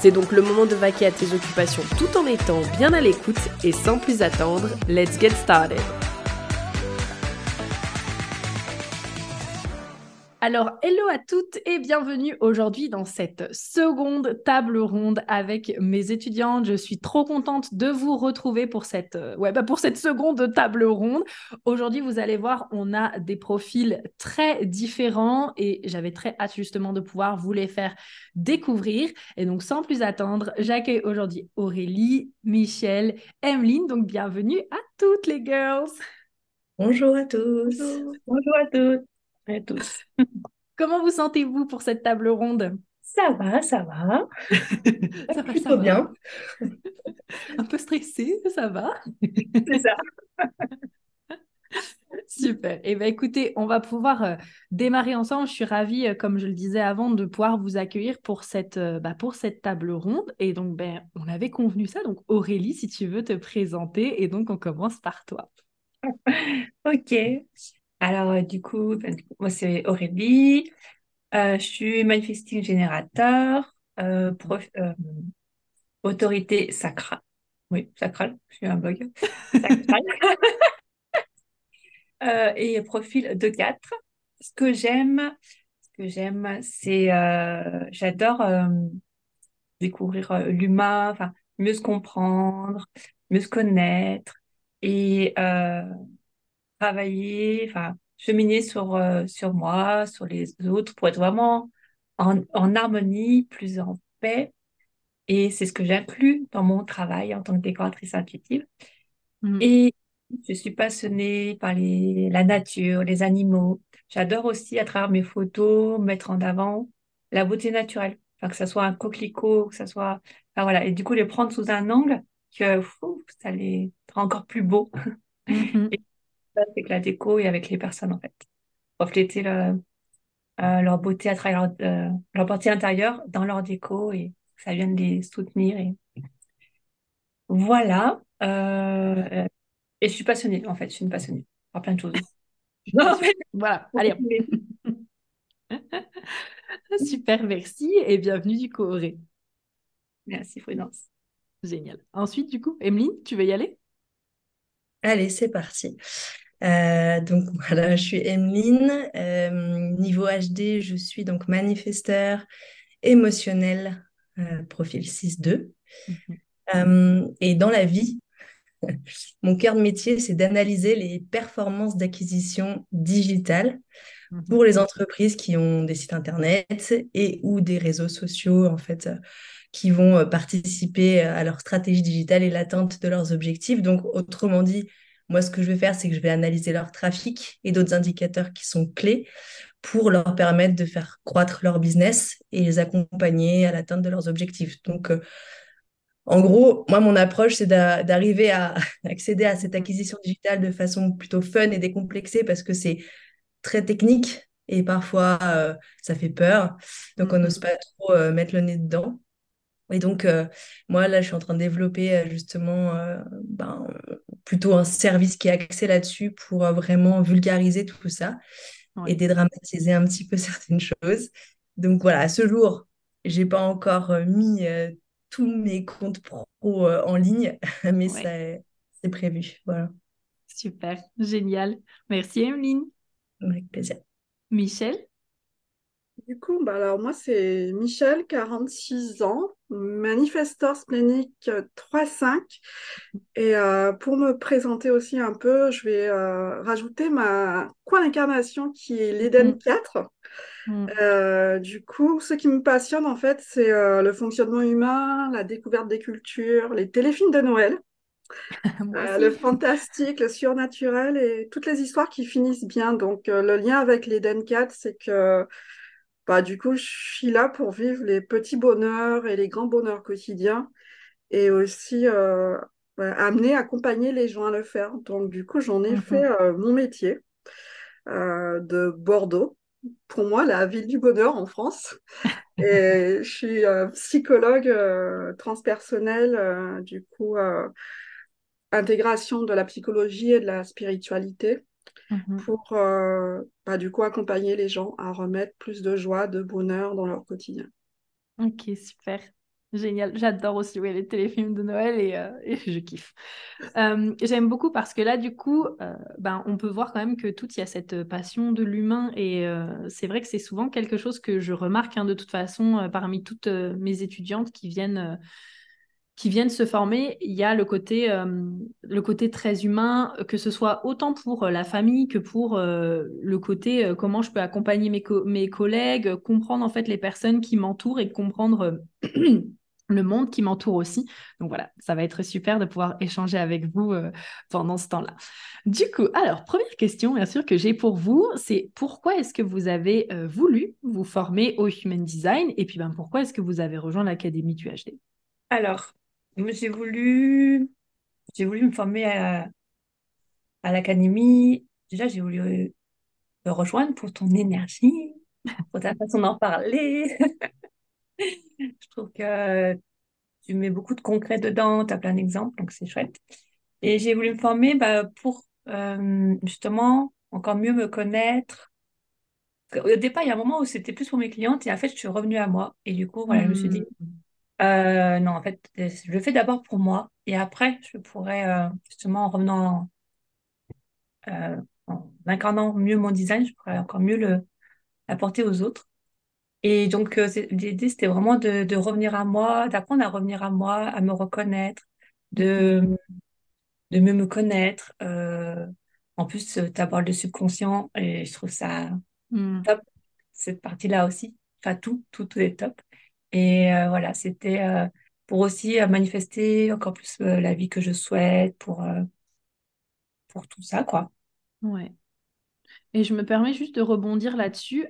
C'est donc le moment de vaquer à tes occupations tout en étant bien à l'écoute et sans plus attendre, let's get started. Alors, hello à toutes et bienvenue aujourd'hui dans cette seconde table ronde avec mes étudiantes. Je suis trop contente de vous retrouver pour cette, euh, ouais, bah pour cette seconde table ronde. Aujourd'hui, vous allez voir, on a des profils très différents et j'avais très hâte justement de pouvoir vous les faire découvrir. Et donc, sans plus attendre, j'accueille aujourd'hui Aurélie, Michel, Emeline. Donc, bienvenue à toutes les girls. Bonjour à tous. Bonjour à toutes à tous. Comment vous sentez-vous pour cette table ronde? Ça va, ça va. ça va plutôt bien. Un peu stressé, ça va. C'est ça. Super. Eh bien, écoutez, on va pouvoir euh, démarrer ensemble. Je suis ravie, euh, comme je le disais avant, de pouvoir vous accueillir pour cette, euh, bah, pour cette table ronde. Et donc, ben, on avait convenu ça. Donc, Aurélie, si tu veux te présenter. Et donc, on commence par toi. ok. Alors, euh, du coup, moi, c'est Aurélie. Euh, je suis manifesting générateur, euh, autorité sacrale. Oui, sacrale, je suis un bug. et profil de 4. Ce que j'aime, ce que j'aime, c'est, j'adore découvrir l'humain, enfin, mieux se comprendre, mieux se connaître et travailler, enfin, cheminer sur, euh, sur moi, sur les autres, pour être vraiment en, en harmonie, plus en paix. Et c'est ce que j'inclus dans mon travail en tant que décoratrice intuitive. Mm. Et je suis passionnée par les, la nature, les animaux. J'adore aussi, à travers mes photos, mettre en avant la beauté naturelle. Enfin, que ce soit un coquelicot, que ce soit... Enfin, voilà. Et du coup, les prendre sous un angle que ça les rend encore plus beaux. Mm-hmm avec la déco et avec les personnes, en fait. Refléter euh, leur beauté à travers leur, euh, partie intérieure dans leur déco et ça vienne les soutenir. Et... Voilà. Euh, et je suis passionnée, en fait. Je suis une passionnée par plein de choses. voilà, allez. Super, merci et bienvenue du Corée. Merci, Prudence. Génial. Ensuite, du coup, Emeline, tu veux y aller? Allez, c'est parti. Euh, donc voilà, je suis Emeline. Euh, niveau HD, je suis donc manifesteur émotionnel, euh, profil 6-2. Mhm. et dans la vie, mon cœur de métier, c'est d'analyser les performances d'acquisition digitale mhm. pour les entreprises qui ont des sites internet et ou des réseaux sociaux en fait qui vont participer à leur stratégie digitale et l'atteinte de leurs objectifs. Donc autrement dit, moi, ce que je vais faire, c'est que je vais analyser leur trafic et d'autres indicateurs qui sont clés pour leur permettre de faire croître leur business et les accompagner à l'atteinte de leurs objectifs. Donc, euh, en gros, moi, mon approche, c'est d'arriver à accéder à cette acquisition digitale de façon plutôt fun et décomplexée parce que c'est très technique et parfois euh, ça fait peur. Donc, on n'ose pas trop euh, mettre le nez dedans. Et donc, euh, moi, là, je suis en train de développer euh, justement euh, ben, plutôt un service qui est axé là-dessus pour vraiment vulgariser tout ça et dédramatiser un petit peu certaines choses. Donc voilà, à ce jour, j'ai pas encore mis tous mes comptes pro en ligne, mais c'est prévu. Voilà. Super, génial. Merci, Emeline. Avec plaisir. Michel? Du coup, bah alors moi, c'est Michel, 46 ans, manifesteur splénique 3-5. Et euh, pour me présenter aussi un peu, je vais euh, rajouter ma coin d'incarnation qui est l'Eden 4. Mm. Mm. Euh, du coup, ce qui me passionne, en fait, c'est le fonctionnement humain, la découverte des cultures, les téléfilms de Noël. le fantastique, le surnaturel et toutes les histoires qui finissent bien. Donc, le lien avec l'Eden 4, c'est que bah, du coup, je suis là pour vivre les petits bonheurs et les grands bonheurs quotidiens et aussi euh, bah, amener, accompagner les gens à le faire. Donc, du coup, j'en ai Mhm. fait euh, mon métier euh, de Bordeaux. Pour moi, la ville du bonheur en France. Et je suis psychologue transpersonnelle, du coup, intégration de la psychologie et de la spiritualité Mhm. pour, euh, bah, du coup, accompagner les gens à remettre plus de joie, de bonheur dans leur quotidien. Ok, super. Génial. J'adore aussi ouais, les téléfilms de Noël et, euh, et je kiffe. Euh, j'aime beaucoup parce que là, du coup, euh, ben, on peut voir quand même que tout, il y a cette passion de l'humain et c'est vrai que c'est souvent quelque chose que je remarque hein, de toute façon parmi toutes mes étudiantes qui viennent, qui viennent se former. Il y a le côté, euh, le côté très humain, que ce soit autant pour euh, la famille que pour euh, le côté comment je peux accompagner mes, mes collègues, comprendre en fait les personnes qui m'entourent et comprendre le monde qui m'entoure aussi. Donc voilà, ça va être super de pouvoir échanger avec vous pendant ce temps-là. Du coup, alors, première question, bien sûr, que j'ai pour vous, c'est pourquoi est-ce que vous avez voulu vous former au Human Design et puis ben, pourquoi est-ce que vous avez rejoint l'Académie du HD? Alors, j'ai voulu, j'ai voulu me former à, à l'académie. Déjà, j'ai voulu euh, te rejoindre pour ton énergie, pour ta façon d'en parler. Je trouve que tu mets beaucoup de concret dedans, tu as plein d'exemples, donc c'est chouette. Et j'ai voulu me former bah, pour euh, justement encore mieux me connaître. Au départ, il y a un moment où c'était plus pour mes clientes et en fait, je suis revenue à moi. Et du coup, voilà, je me suis dit, euh, non, en fait, je le fais d'abord pour moi et après, je pourrais euh, justement en revenant, euh, en incarnant mieux mon design, je pourrais encore mieux le l'apporter aux autres. Et donc, euh, l'idée, c'était vraiment de, de revenir à moi, d'apprendre à revenir à moi, à me reconnaître, de, de mieux me connaître. Euh, en plus, tu abordes le subconscient et je trouve ça Mm. top, cette partie-là aussi. Enfin, tout, tout, tout est top. Et euh, voilà, c'était euh, pour aussi euh, manifester encore plus la vie que je souhaite, pour, pour tout ça, quoi. Ouais. Et je me permets juste de rebondir là-dessus.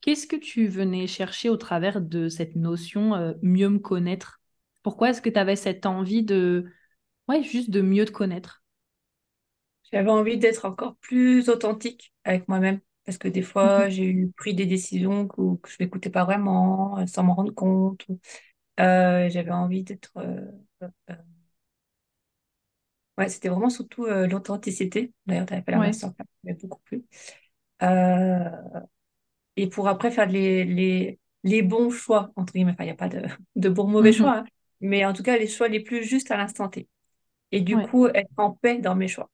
Qu'est-ce que tu venais chercher au travers de cette notion mieux me connaître? Pourquoi est-ce que tu avais cette envie de, ouais, juste de mieux te connaître? J'avais envie d'être encore plus authentique avec moi-même. Parce que des fois, Mhm. j'ai pris des décisions que, que je n'écoutais pas vraiment, euh, sans m'en rendre compte. Euh, j'avais envie d'être... euh, euh, ouais, c'était vraiment surtout l'authenticité. D'ailleurs, tu fait la Ouais. ça m'avait beaucoup plu. Euh, et pour après faire les, les, les bons choix, entre guillemets. Enfin, il n'y a pas de, de bons mauvais Mhm. choix, hein. mais en tout cas, les choix les plus justes à l'instant T. Et du Ouais. coup, être en paix dans mes choix.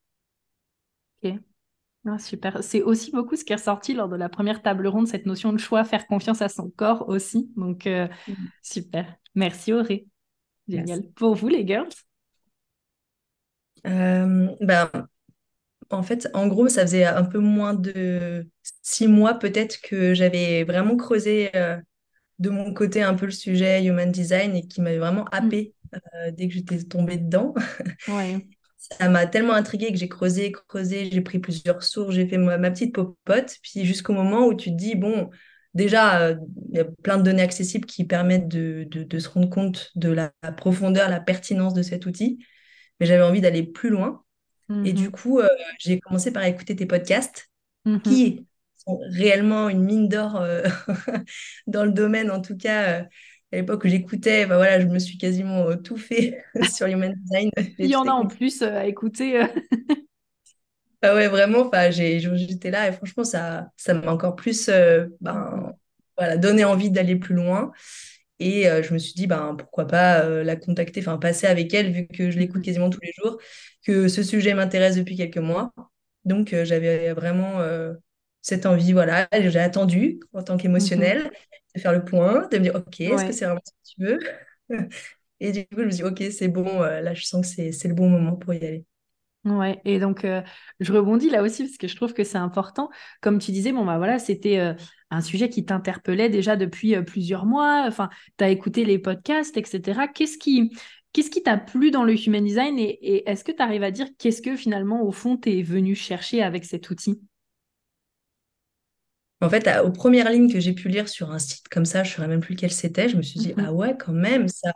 Ok. Ah, super. C'est aussi beaucoup ce qui est ressorti lors de la première table ronde, cette notion de choix, faire confiance à son corps aussi. Donc, euh, Mhm. super. Merci Auré. Génial. Pour vous, les girls? Euh, ben, en fait, en gros, ça faisait un peu moins de six mois peut-être que j'avais vraiment creusé euh, de mon côté un peu le sujet Human Design et qui m'avait vraiment Mm. happé dès que j'étais tombée dedans. Ouais. Ça m'a tellement intriguée que j'ai creusé, creusé, j'ai pris plusieurs sources, j'ai fait ma, ma petite popote, puis jusqu'au moment où tu te dis, bon, déjà, euh, il y a plein de données accessibles qui permettent de, de- de se rendre compte de la, la profondeur, la pertinence de cet outil, mais j'avais envie d'aller plus loin. Et du Mhm. coup, euh, j'ai commencé par écouter tes podcasts, qui sont réellement une mine d'or euh, dans le domaine, en tout cas. euh, à l'époque où j'écoutais, bah voilà, je me suis quasiment euh, tout fait sur Human Design. Il y en a en plus euh, à écouter. euh. Ah ouais, vraiment, j'étais là et franchement, ça, ça m'a encore plus euh, ben, voilà, donné envie d'aller plus loin. Et euh, je me suis dit, ben, pourquoi pas euh, la contacter, enfin, passer avec elle, vu que je l'écoute Mhm. quasiment tous les jours, que ce sujet m'intéresse depuis quelques mois. Donc, j'avais vraiment cette envie, voilà. J'ai attendu, en tant Mhm. qu'émotionnel, de faire le point, de me dire, OK, est-ce que c'est vraiment ce que tu veux? Et du coup, je me dit, OK, c'est bon, euh, là, je sens que c'est, c'est le bon moment pour y aller. Ouais, et donc euh, je rebondis là aussi parce que je trouve que c'est important. Comme tu disais, bon bah voilà, c'était euh, un sujet qui t'interpellait déjà depuis euh, plusieurs mois. Enfin, tu as écouté les podcasts, etc. Qu'est-ce qui qu'est-ce qui t'a plu dans le human design et, et est-ce que tu arrives à dire qu'est-ce que finalement au fond tu es venu chercher avec cet outil? En fait, aux premières lignes que j'ai pu lire sur un site comme ça, je ne saurais même plus lequel c'était, je me suis dit, Mhm. ah ouais, quand même, ça,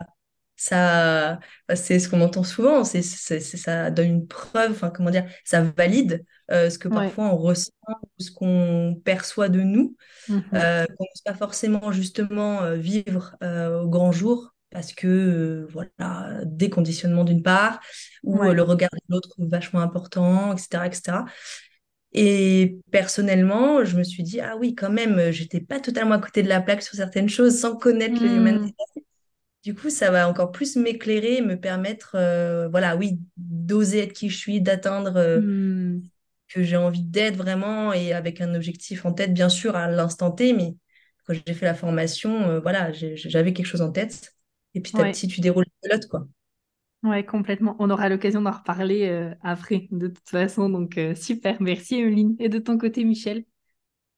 ça, bah, c'est ce qu'on entend souvent, c'est, ça donne une preuve, enfin, comment dire, ça valide euh, ce que Ouais. parfois on ressent ou ce qu'on perçoit de nous, Mhm. euh, qu'on n'ose pas forcément justement euh, vivre euh, au grand jour. Parce que, voilà, des conditionnements d'une part, ou Ouais. le regard de l'autre vachement important, etc., etc. Et personnellement, je me suis dit, ah oui, quand même, j'étais pas totalement à côté de la plaque sur certaines choses sans connaître le human Hmm. design. Du coup, ça va encore plus m'éclairer, me permettre, euh, voilà, oui, d'oser être qui je suis, d'atteindre euh, Hmm. que j'ai envie d'être vraiment et avec un objectif en tête, bien sûr, à l'instant T, mais quand j'ai fait la formation, euh, voilà, j'avais quelque chose en tête. Et petit à petit, tu déroules la pelote, quoi. Ouais, complètement. On aura l'occasion d'en reparler euh, après, de toute façon. Donc, euh, super. Merci, Emeline. Et de ton côté, Michel?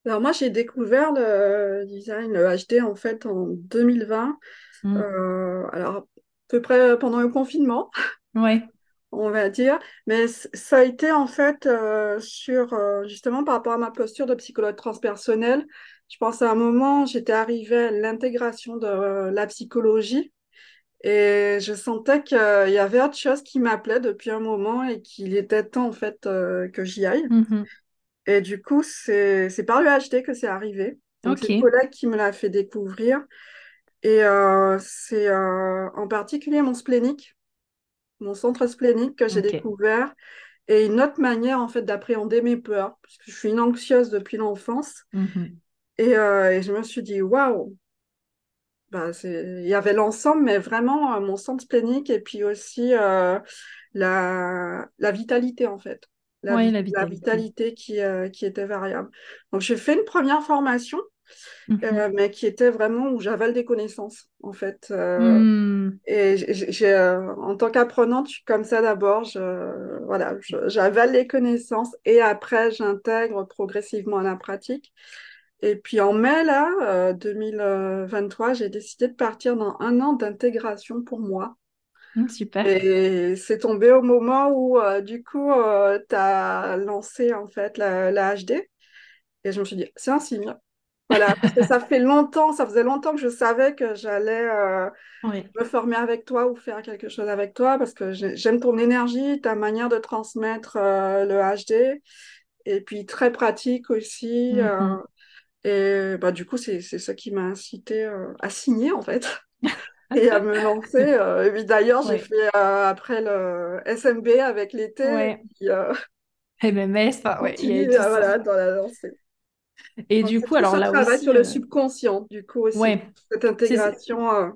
Alors moi, j'ai découvert le design, le HD, en fait, en 2020. Hmm. Euh, alors, à peu près pendant le confinement, Ouais. on va dire. Mais ça a été, en fait, euh, sur, euh, justement, par rapport à ma posture de psychologue transpersonnelle. Je pense à un moment, j'étais arrivée à l'intégration de euh, la psychologie. Et je sentais qu'il y avait autre chose qui m'appelait depuis un moment et qu'il était temps, en fait, euh, que j'y aille. Mhm. Et du coup, c'est par le HD que c'est arrivé. Donc, c'est une collègue qui me l'a fait découvrir. Et euh, c'est euh, en particulier mon splénique, mon centre splénique que j'ai découvert. Et une autre manière, en fait, d'appréhender mes peurs, puisque je suis une anxieuse depuis l'enfance. Mhm. Et, et je me suis dit, waouh, bah, il y avait l'ensemble, mais vraiment euh, mon centre splénique et puis aussi euh, la... la vitalité, en fait. La, Ouais, vi- la la vitalité. vitalité qui, euh, qui était variable. Donc, j'ai fait une première formation, Mhm. mais qui était vraiment où j'avale des connaissances, en fait. Hmm. et j'ai, en tant qu'apprenante, je suis comme ça d'abord. Voilà, j'avale les connaissances et après, j'intègre progressivement à la pratique. Et puis en mai, là, euh, 2023, j'ai décidé de partir dans un an d'intégration pour moi. Hmm, Super. Et c'est tombé au moment où, euh, du coup, tu as lancé en fait la, la HD. Et je me suis dit, c'est un signe. Voilà, parce que ça fait longtemps, ça faisait longtemps que je savais que j'allais euh, me former avec toi ou faire quelque chose avec toi parce que j'ai- j'aime ton énergie, ta manière de transmettre euh, le HD. Et puis très pratique aussi. euh, Mhm. Et bah, du coup, c'est ça qui m'a incité euh, à signer en fait et à me lancer. euh, et puis d'ailleurs, j'ai fait euh, après le SMB avec l'été Ouais. MMS, enfin, ouais, il y a eu continue tout euh, ça. voilà, dans la lancée. Et Donc, du coup, alors là travail aussi, sur le subconscient, du coup aussi. Cette intégration,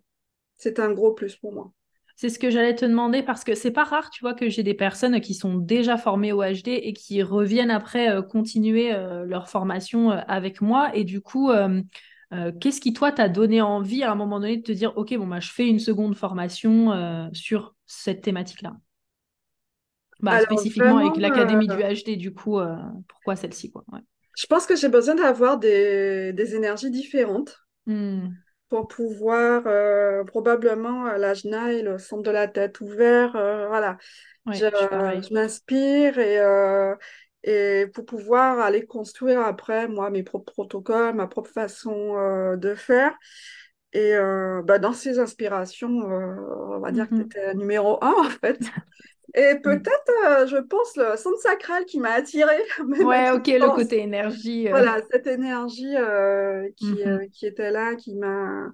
c'est un gros plus pour moi. C'est ce que j'allais te demander parce que c'est pas rare, tu vois, que j'ai des personnes qui sont déjà formées au HD et qui reviennent après euh, continuer euh, leur formation euh, avec moi. Et du coup, qu'est-ce qui, toi, t'a donné envie à un moment donné de te dire, OK, bon, bah, je fais une seconde formation sur cette thématique-là? Bah, Alors spécifiquement avec l'Académie du HD, du coup, pourquoi celle-ci, quoi? Ouais. je pense que j'ai besoin d'avoir des, des énergies différentes. Hmm. Pour pouvoir euh, probablement à l'ajna et le centre de la tête ouvert. euh, voilà, je, m'inspire et, euh, et pour pouvoir aller construire après moi mes propres protocoles, ma propre façon euh, de faire. Et euh, bah, dans ces inspirations, euh, on va dire que tu Mhm. étais numéro un en fait. Et Mm. peut-être, euh, je pense, le centre sacral qui m'a attirée, Ouais, ok, le côté énergie. euh, Voilà, cette énergie euh, qui, mhm. euh, qui était là, qui m'a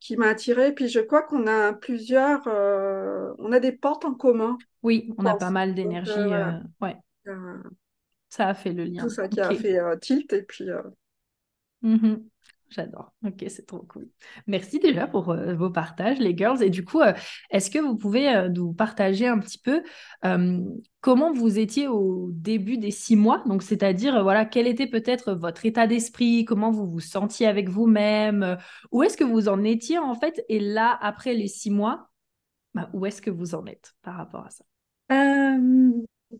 qui m'a attirée. Puis je crois qu'on a plusieurs, on a des portes en commun, Oui, on a pas mal d'énergie. Ouais, ça a fait le tout lien. ça qui a fait tilt. Et puis, euh, Mhm. J'adore. Ok, c'est trop cool. Merci déjà pour euh, vos partages, les girls. Et du coup, euh, est-ce que vous pouvez euh, nous partager un petit peu comment vous étiez au début des six mois? Donc, c'est-à-dire, voilà, quel était peut-être votre état d'esprit, comment vous vous sentiez avec vous-même, où est-ce que vous en étiez en fait? Et là, après les six mois, bah, où est-ce que vous en êtes par rapport à ça?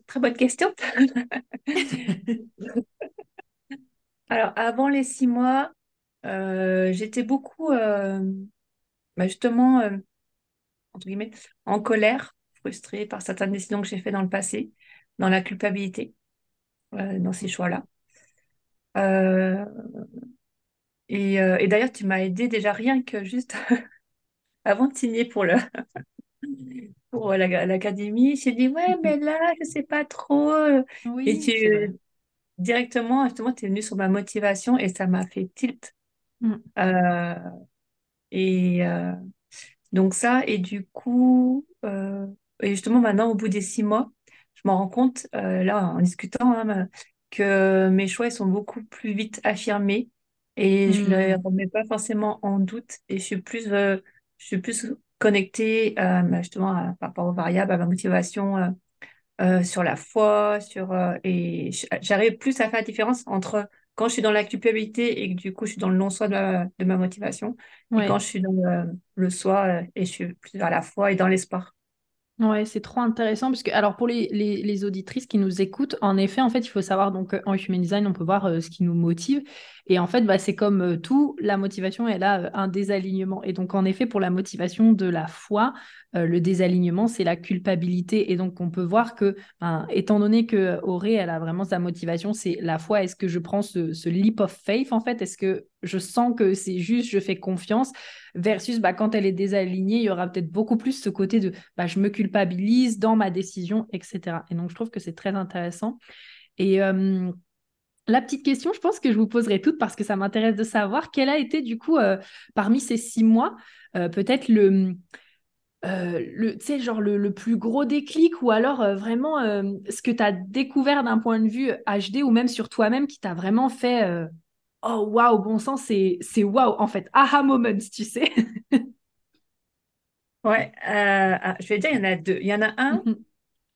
Très bonne question. Alors, avant les six mois, euh, j'étais beaucoup, euh, bah, justement, euh, entre guillemets, en colère, frustrée par certaines décisions que j'ai faites dans le passé, dans la culpabilité, dans ces choix-là. et, et d'ailleurs, tu m'as aidé déjà rien que juste avant de signer pour le pour l'académie. J'ai dit ouais, mais là, je sais pas trop. Oui, et tu directement, justement, tu es venu sur ma motivation et ça m'a fait tilt. Mm. Euh, et euh, donc ça, et du coup, euh, et justement maintenant, au bout des six mois, je m'en rends compte, là, en discutant, hein, que mes choix ils sont beaucoup plus vite affirmés et je ne les Mm. remets pas forcément en doute et je suis plus, je suis plus connectée bah, justement à- par rapport aux variables, à ma motivation sur la foi, sur et j'arrive plus à faire la différence entre quand je suis dans la culpabilité et que du coup je suis dans le non-soi de, ma de ma motivation et quand Ouais. je suis dans le, le soi euh, et je suis plus vers la foi et dans l'espoir. Ouais, c'est trop intéressant parce que, alors pour les, les, les auditrices qui nous écoutent, en effet, en fait, il faut savoir, donc euh, en Human Design, on peut voir euh, ce qui nous motive. Et en fait, bah, c'est comme euh, tout, la motivation, elle a euh, un désalignement. Et donc, en effet, pour la motivation de la foi, euh, le désalignement, c'est la culpabilité. Et donc, on peut voir que, étant donné que Auré, elle a vraiment sa motivation, c'est la foi. Est-ce que je prends ce, leap of faith, en fait? Est-ce que je sens que c'est juste, je fais confiance? Versus bah, quand elle est désalignée, il y aura peut-être beaucoup plus ce côté de bah, je me culpabilise dans ma décision, etc. Et donc, je trouve que c'est très intéressant. Et euh, la petite question, je pense que je vous poserai toutes parce que ça m'intéresse de savoir quel a été, du coup, euh, parmi ces six mois, peut-être le. Euh, le, tu sais, genre le, le plus gros déclic ou alors euh, vraiment euh, ce que tu as découvert d'un point de vue HD ou même sur toi-même qui t'a vraiment fait oh waouh, bon sang, c'est c'est waouh en fait, aha moments, tu sais. Ouais, ah, je vais dire, il y en a deux. Il y en a un, Mhm.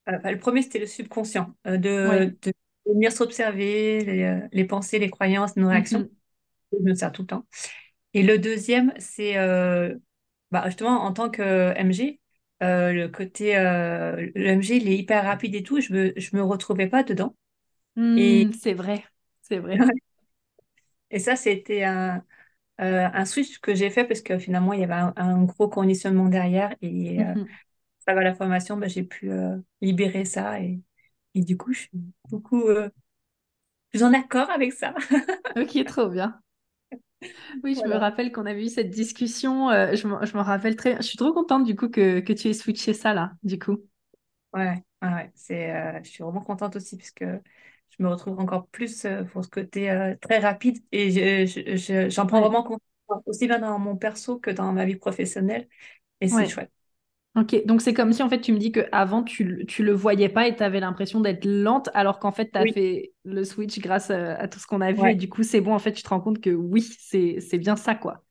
le premier c'était le subconscient, Ouais. de, de venir s'observer, les, les pensées, les croyances, nos réactions. Mhm. Je me sers tout le temps. Et le deuxième, c'est bah, justement en tant que MG, euh, le côté euh, le MG, il est hyper rapide et tout, je me, je me retrouvais pas dedans. Et, Hmm, c'est vrai, c'est vrai. et ça, c'était un, euh, un switch que j'ai fait parce que finalement, il y avait un, un gros conditionnement derrière. Et euh, Mhm. à travers la formation, bah, j'ai pu euh, libérer ça. Et, et du coup, je suis beaucoup euh, plus en accord avec ça. Ok, trop bien. Oui, je me rappelle qu'on avait eu cette discussion. euh, je me, rappelle très. Je suis trop contente du coup que, que tu aies switché ça là, du coup. Ouais, ouais. C'est, euh, je suis vraiment contente aussi puisque je me retrouve encore plus euh, pour ce côté très rapide et je, je- je- j'en prends Ouais, vraiment compte aussi bien dans mon perso que dans ma vie professionnelle et c'est ouais. chouette. Ok, donc c'est comme si en fait tu me dis qu'avant tu, le- tu le voyais pas et tu avais l'impression d'être lente alors qu'en fait tu as Oui, fait le switch grâce euh, à, tout ce qu'on a vu et du coup c'est bon en fait tu te rends compte que oui, c'est, bien ça quoi.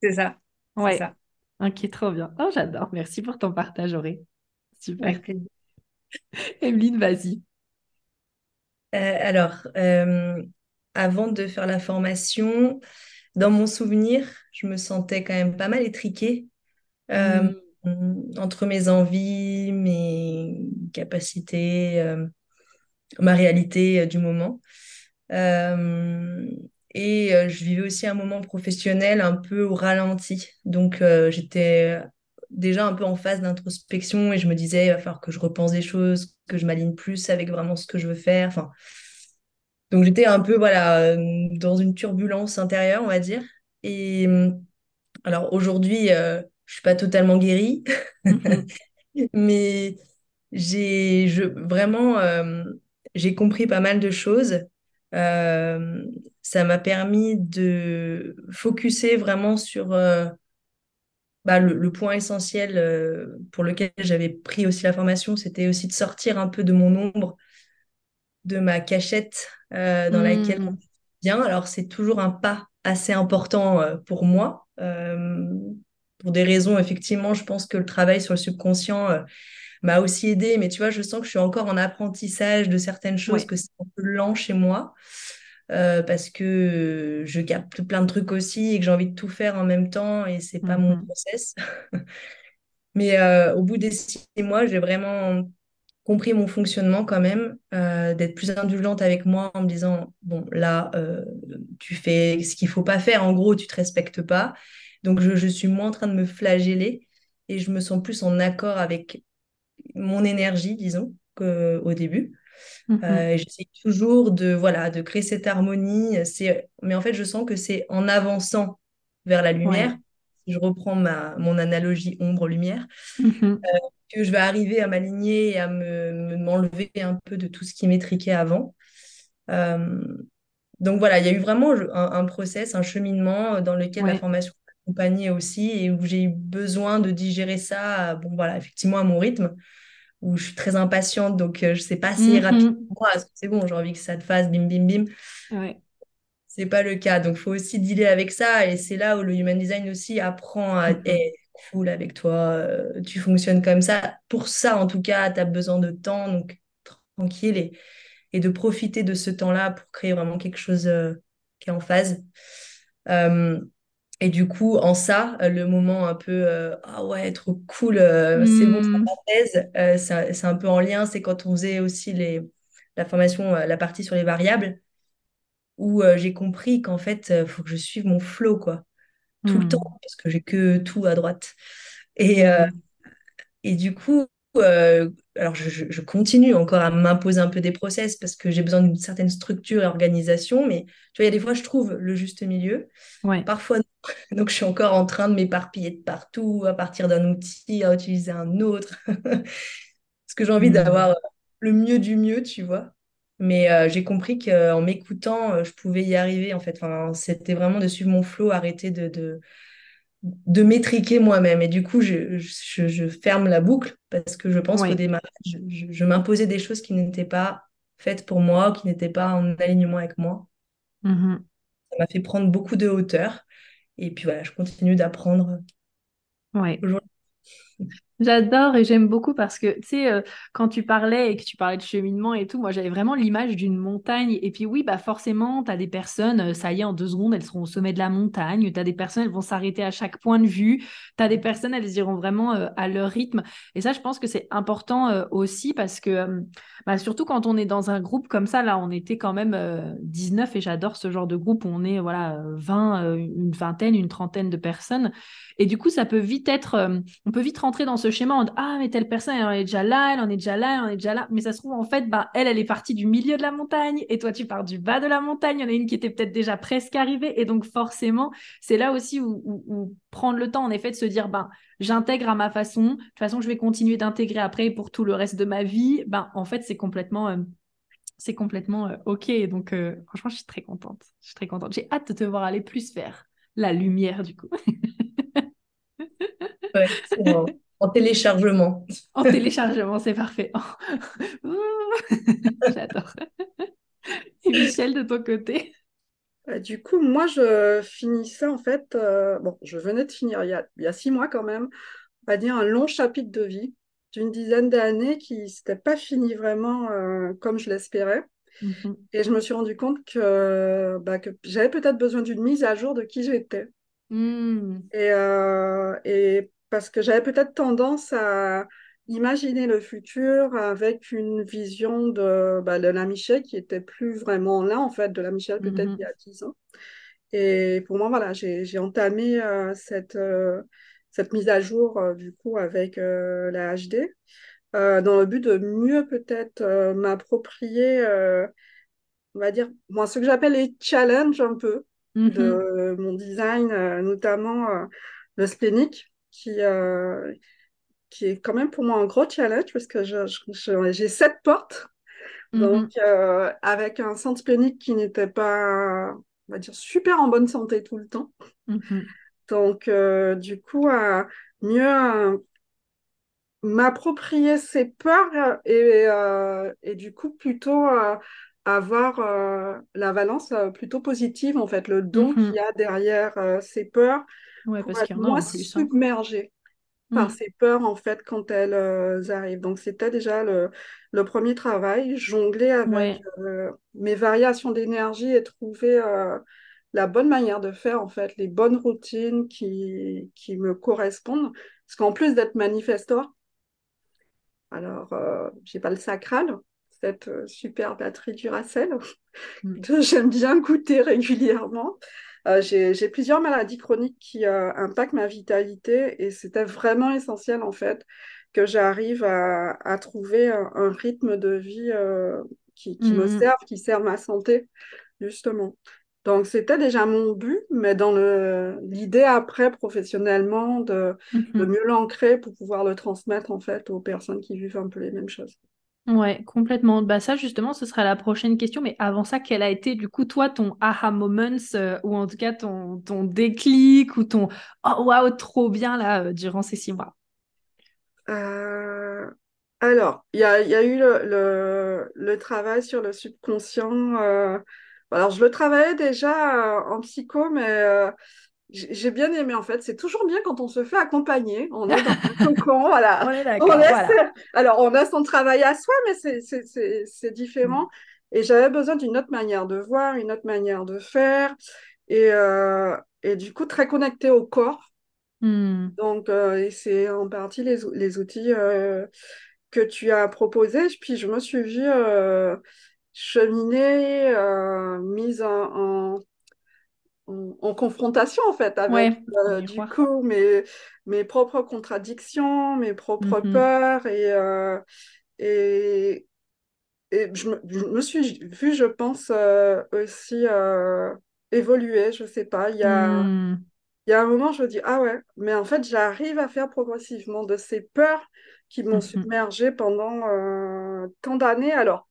c'est ça, c'est Ouais, ça. ok, trop bien. Oh, j'adore. Merci pour ton partage, Auré. Super. Emeline, vas-y. Euh, alors, euh, avant de faire la formation, dans mon souvenir, je me sentais quand même pas mal étriquée euh, Hmm, entre mes envies, mes capacités, euh, ma réalité euh, du moment. Euh, et euh, je vivais aussi un moment professionnel un peu au ralenti. Donc, euh, j'étais déjà un peu en phase d'introspection et je me disais, il va falloir que je repense des choses, que je m'aligne plus avec vraiment ce que je veux faire. Enfin, donc, j'étais un peu, voilà, euh, dans une turbulence intérieure, on va dire. Et euh, alors, aujourd'hui, euh, je suis pas totalement guérie, mais j'ai je, vraiment euh, j'ai compris pas mal de choses. Euh, ça m'a permis de focuser vraiment sur euh, bah, le, le point essentiel pour lequel j'avais pris aussi la formation, c'était aussi de sortir un peu de mon ombre, de ma cachette dans laquelle on bien. Alors c'est toujours un pas assez important pour moi. Pour des raisons, effectivement, je pense que le travail sur le subconscient euh, m'a aussi aidé, mais tu vois, je sens que je suis encore en apprentissage de certaines choses, Ouais. que c'est un peu lent chez moi, euh, parce que je capte plein de trucs aussi et que j'ai envie de tout faire en même temps et c'est pas mon mhm, process. Mais euh, au bout des six mois, j'ai vraiment compris mon fonctionnement quand même, euh, d'être plus indulgente avec moi en me disant, bon, là, euh, tu fais ce qu'il faut pas faire, en gros, tu te respectes pas. Donc, je, je suis moins en train de me flageller et je me sens plus en accord avec mon énergie, disons, qu'au début. Mhm. J'essaie toujours de, voilà, de créer cette harmonie. Mais en fait, je sens que c'est en avançant vers la lumière, si je reprends ma, mon analogie ombre-lumière, mhm. que je vais arriver à m'aligner et à me, m'enlever un peu de tout ce qui m'étriquait avant. donc voilà, il y a eu vraiment un, un process, un cheminement dans lequel la formation accompagnée aussi et où j'ai eu besoin de digérer ça, bon voilà, effectivement à mon rythme, où je suis très impatiente, donc je sais pas assez mhm. rapidement, c'est bon, j'ai envie que ça te fasse bim bim bim. Ouais. C'est pas le cas, donc il faut aussi dealer avec ça et c'est là où le human design aussi apprend à être cool avec toi, tu fonctionnes comme ça. Pour ça, en tout cas, tu as besoin de temps, donc tranquille et, et de profiter de ce temps-là pour créer vraiment quelque chose qui est en phase. Et du coup, en ça, euh, le moment un peu euh, ah ouais, trop cool, euh, c'est bon, ça c'est un peu en lien. C'est quand on faisait aussi les, la formation, la partie sur les variables, où j'ai compris qu'en fait, il faut que je suive mon flow, quoi, tout le temps, hmm. parce que j'ai que tout à droite. Et, et du coup, alors je, continue encore à m'imposer un peu des process parce que j'ai besoin d'une certaine structure et organisation, mais tu vois, il y a des fois, je trouve le juste milieu. Parfois, donc je suis encore en train de m'éparpiller de partout, à partir d'un outil, à utiliser un autre. parce que j'ai envie mmh. d'avoir le mieux du mieux, tu vois. Mais euh, j'ai compris qu'en m'écoutant, euh, je pouvais y arriver, en fait. Enfin, c'était vraiment de suivre mon flow, arrêter de, de de m'étriquer moi-même. Et du coup, je, je, ferme la boucle parce que je pense qu'au démarrage, je, m'imposais des choses qui n'étaient pas faites pour moi, qui n'étaient pas en alignement avec moi. Mmh Ça m'a fait prendre beaucoup de hauteur. Et puis voilà, je continue d'apprendre ouais. J'adore et j'aime beaucoup parce que, tu sais, euh, quand tu parlais et que tu parlais de cheminement et tout, moi, j'avais vraiment l'image d'une montagne. Et puis, oui, bah forcément, tu as des personnes, euh, ça y est, en deux secondes, elles seront au sommet de la montagne. Tu as des personnes, elles vont s'arrêter à chaque point de vue. Tu as des personnes, elles iront vraiment euh, à leur rythme. Et ça, je pense que c'est important aussi parce que, bah, surtout quand on est dans un groupe comme ça, là, on était quand même 19 et j'adore ce genre de groupe où on est, voilà, 20, une vingtaine, une trentaine de personnes. Et du coup, ça peut vite être, on peut vite rentrer dans ce schéma en ah mais telle personne elle en est déjà là, elle en est déjà là, elle en est déjà là, mais ça se trouve en fait bah elle elle est partie du milieu de la montagne et toi tu pars du bas de la montagne, il y en a une qui était peut-être déjà presque arrivée et donc forcément c'est là aussi où, prendre le temps en effet de se dire ben j'intègre à ma façon, de toute façon je vais continuer d'intégrer après pour tout le reste de ma vie, ben en fait c'est complètement euh, c'est complètement euh, ok. Donc euh, franchement je suis très contente, je suis très contente, j'ai hâte de te voir aller plus vers la lumière du coup. ouais. En téléchargement. En téléchargement, c'est parfait. J'adore. Et Michel, de ton côté? Bah, Du coup, moi, je finissais en fait, euh, bon, je venais de finir il y, a, il y, a, six mois quand même, on va dire un long chapitre de vie d'une dizaine d'années qui ne s'était pas fini vraiment euh, comme je l'espérais. Mhm. Et je me suis rendu compte que, bah, que j'avais peut-être besoin d'une mise à jour de qui j'étais. Hmm. Et, euh, et parce que j'avais peut-être tendance à imaginer le futur avec une vision de, bah, de la Michelle qui était plus vraiment là, en fait, de la Michelle peut-être mm-hmm. il y a 10 ans. Et pour moi, voilà, j'ai entamé euh, cette, euh, cette mise à jour, euh, du coup, avec la HD, dans le but de mieux peut-être m'approprier, on va dire, moi, ce que j'appelle les challenges un peu de mm-hmm. mon design, notamment le splénique qui, euh, qui est quand même pour moi un gros challenge parce que j'ai sept portes. Mhm. Donc, euh, avec un centre splénique qui n'était pas, on va dire, super en bonne santé tout le temps. Mhm. Donc, euh, du coup, mieux m'approprier ses peurs et, et, du coup, plutôt avoir la valence plutôt positive, en fait, le don mhm. qu'il y a derrière ces peurs Ouais, parce qu'il y en a plus, submergée par ces peurs en fait quand elles euh, arrivent. Donc c'était déjà le, le, premier travail, jongler avec euh, mes variations d'énergie et trouver euh, la bonne manière de faire en fait, les bonnes routines qui, qui me correspondent. Parce qu'en plus d'être manifestor, alors j'ai pas le sacral, cette super batterie du Racel mm. que j'aime bien goûter régulièrement. Euh, j'ai plusieurs maladies chroniques qui euh, impactent ma vitalité et c'était vraiment essentiel en fait que j'arrive à, trouver un, rythme de vie qui, me mm-hmm. serve, qui serve ma santé, justement. Donc, c'était déjà mon but, mais dans l'idée après, professionnellement, de, de mieux l'ancrer pour pouvoir le transmettre, en fait, aux personnes qui vivent un peu les mêmes choses. Ouais, complètement. Bah ça justement, ce sera la prochaine question. Mais avant ça, quel a été du coup toi ton aha moments euh, ou en tout cas ton, ton déclic ou ton oh waouh trop bien là euh, durant ces six mois? Euh, Alors, il y a, eu le, le, travail sur le subconscient. alors, je le travaillais déjà en psycho, mais j'ai bien aimé en fait. C'est toujours bien quand on se fait accompagner. On est dans un cocon, voilà. on est d'accord. Voilà. Alors, on a son travail à soi, mais c'est différent. Mm. Et j'avais besoin d'une autre manière de voir, une autre manière de faire. Et, euh, et du coup, très connecté au corps. Mm. Donc, euh, c'est en partie les, les outils euh, que tu as proposés. Puis, je me suis vue cheminer, mise en en, confrontation en fait avec euh, du coup mes, mes propres contradictions, mes propres mm-hmm. peurs et, euh, et, et je, me, suis vue, je pense, euh, aussi évoluer, je sais pas, il y a, mm. il y a un moment je me dis ah ouais, mais en fait j'arrive à faire progressivement de ces peurs qui m'ont mm-hmm. submergée pendant tant d'années. Alors,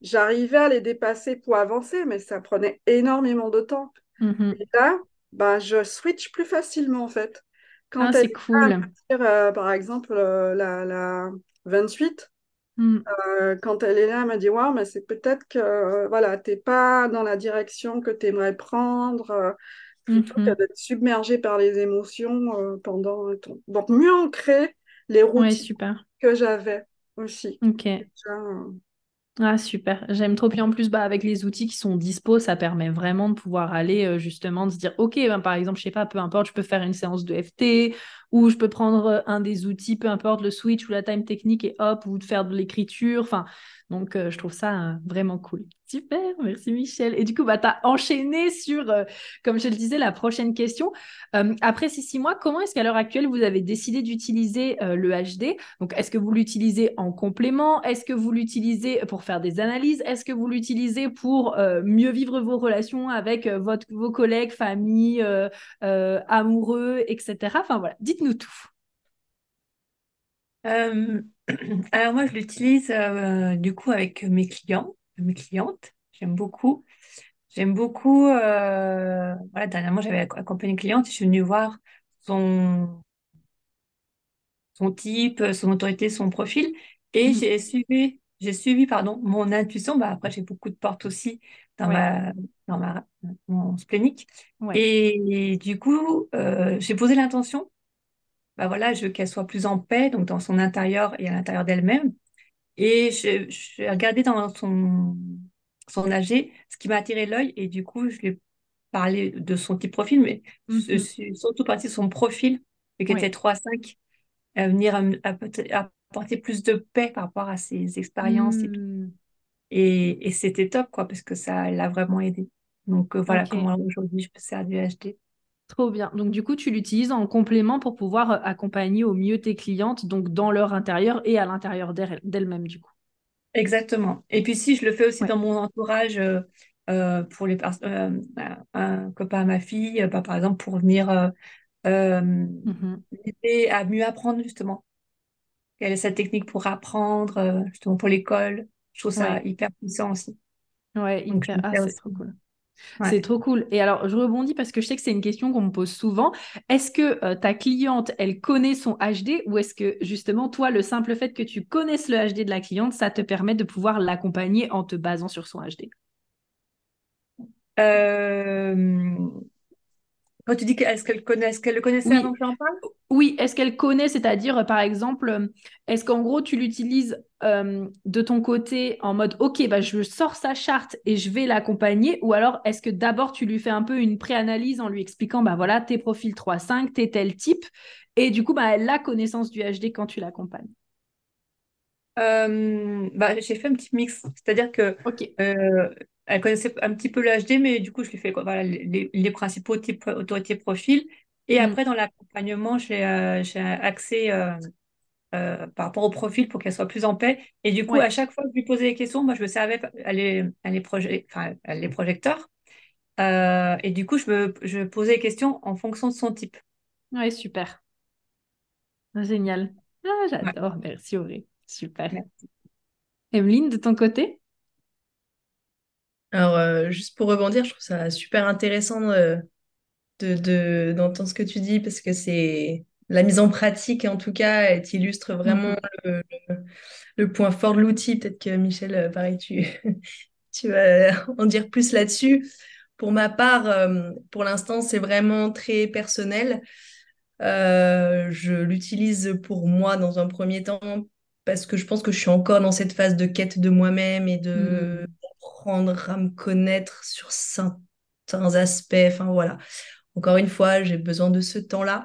j'arrivais à les dépasser pour avancer, mais ça prenait énormément de temps. Mm-hmm. Et là, bah, je switch plus facilement en fait. Quand ah, c'est cool. Euh, par exemple, euh, la, la 28, mm. euh, quand elle est là, elle m'a dit Waouh, mais c'est peut-être que voilà, tu n'es pas dans la direction que tu aimerais prendre, plutôt mm-hmm. que d'être submergé par les émotions pendant temps. Donc, mieux ancrer les routines que j'avais aussi. Ok. Ah super, j'aime trop. Puis en plus, bah, avec les outils qui sont dispo, ça permet vraiment de pouvoir aller euh, justement de se dire, ok, ben, par exemple, je sais pas, peu importe, je peux faire une séance de FT ou je peux prendre euh, un des outils, peu importe le switch ou la time technique et hop, ou de faire de l'écriture. Enfin, donc euh, je trouve ça vraiment cool. Super, merci Michel. Et du coup, bah, tu as enchaîné sur, euh, comme je le disais, la prochaine question. Euh, après ces six mois, comment est-ce qu'à l'heure actuelle, vous avez décidé d'utiliser euh, le HD Donc, est-ce que vous l'utilisez en complément? Est-ce que vous l'utilisez pour faire des analyses? Est-ce que vous l'utilisez pour mieux vivre vos relations avec votre, vos collègues, famille, amoureux, etc. Enfin voilà, dites-nous tout. alors moi, je l'utilise du coup avec mes clients mes clientes. J'aime beaucoup. J'aime beaucoup. Euh, voilà, dernièrement, j'avais accompagné une cliente. Je suis venue voir son, son type, son autorité, son profil. Et mhm. j'ai suivi, j'ai suivi pardon, mon intuition. Bah, après, j'ai beaucoup de portes aussi dans, ma, dans ma, mon splénique. Et, du coup, euh, j'ai posé l'intention. Bah voilà, je veux qu'elle soit plus en paix, donc dans son intérieur et à l'intérieur d'elle-même. Et je, je regardé dans son, son AG ce qui m'a attiré l'œil et du coup, je lui ai parlé de son type profil, mais je mhm. suis surtout partie de son profil, qui était 3-5, à venir apporter plus de paix par rapport à ses expériences et hmm. Et, et c'était top, quoi, parce que ça l'a vraiment aidé. Donc euh, voilà comment aujourd'hui je peux faire du HD. Trop bien. Donc, du coup, tu l'utilises en complément pour pouvoir euh, accompagner au mieux tes clientes, donc dans leur intérieur et à l'intérieur d'elles-mêmes, du coup. Exactement. Et puis, si je le fais aussi dans mon entourage, euh, euh, pour les personnes, un copain ma fille, bah, par exemple, pour venir mmh aider à mieux apprendre, justement. Quelle est cette technique pour apprendre, justement, pour l'école. Je trouve ça hyper puissant aussi. Ouais, hyper. Ah, c'est trop cool. C'est trop cool. Et alors, je rebondis parce que je sais que c'est une question qu'on me pose souvent. Est-ce que euh, ta cliente, elle connaît son HD ou est-ce que justement, toi, le simple fait que tu connaisses le HD de la cliente, ça te permet de pouvoir l'accompagner en te basant sur son HD euh, quand tu dis est-ce qu'elle connaît, est-ce qu'elle le connaissait oui. avant que j'en parle? Oui, est-ce qu'elle connaît, c'est-à-dire par exemple, est-ce qu'en gros tu l'utilises euh, de ton côté en mode ok, bah, je sors sa charte et je vais l'accompagner ou alors est-ce que d'abord tu lui fais un peu une préanalyse en lui expliquant bah voilà, tes profils 3-5, t'es tel type et du coup bah, elle a connaissance du HD quand tu l'accompagnes? Euh, bah, J'ai fait un petit mix, c'est-à-dire que. Euh, elle connaissait un petit peu le HD, mais du coup, je lui fais voilà, les, les, principaux types autorité profil. Et mm. après, dans l'accompagnement, j'ai euh, accès euh, euh, par rapport au profil pour qu'elle soit plus en paix. Et du coup, à chaque fois que je lui posais des questions, moi, je me servais à les, à les, les projecteurs. Et du coup, je me je posais des questions en fonction de son type. Oui, super. Génial. Ah, j'adore. Merci Auré. Super. Emeline, de ton côté? Alors, euh, juste pour rebondir, je trouve ça super intéressant de, de, d'entendre ce que tu dis parce que c'est la mise en pratique, en tout cas, elle illustre vraiment mhm. le, point fort de l'outil. Peut-être que Michel, euh, pareil, tu, tu vas en dire plus là-dessus. Pour ma part, euh, pour l'instant, c'est vraiment très personnel. Euh, je l'utilise pour moi dans un premier temps parce que je pense que je suis encore dans cette phase de quête de moi-même et de apprendre à me connaître sur certains aspects. Enfin voilà. Encore une fois, j'ai besoin de ce temps-là.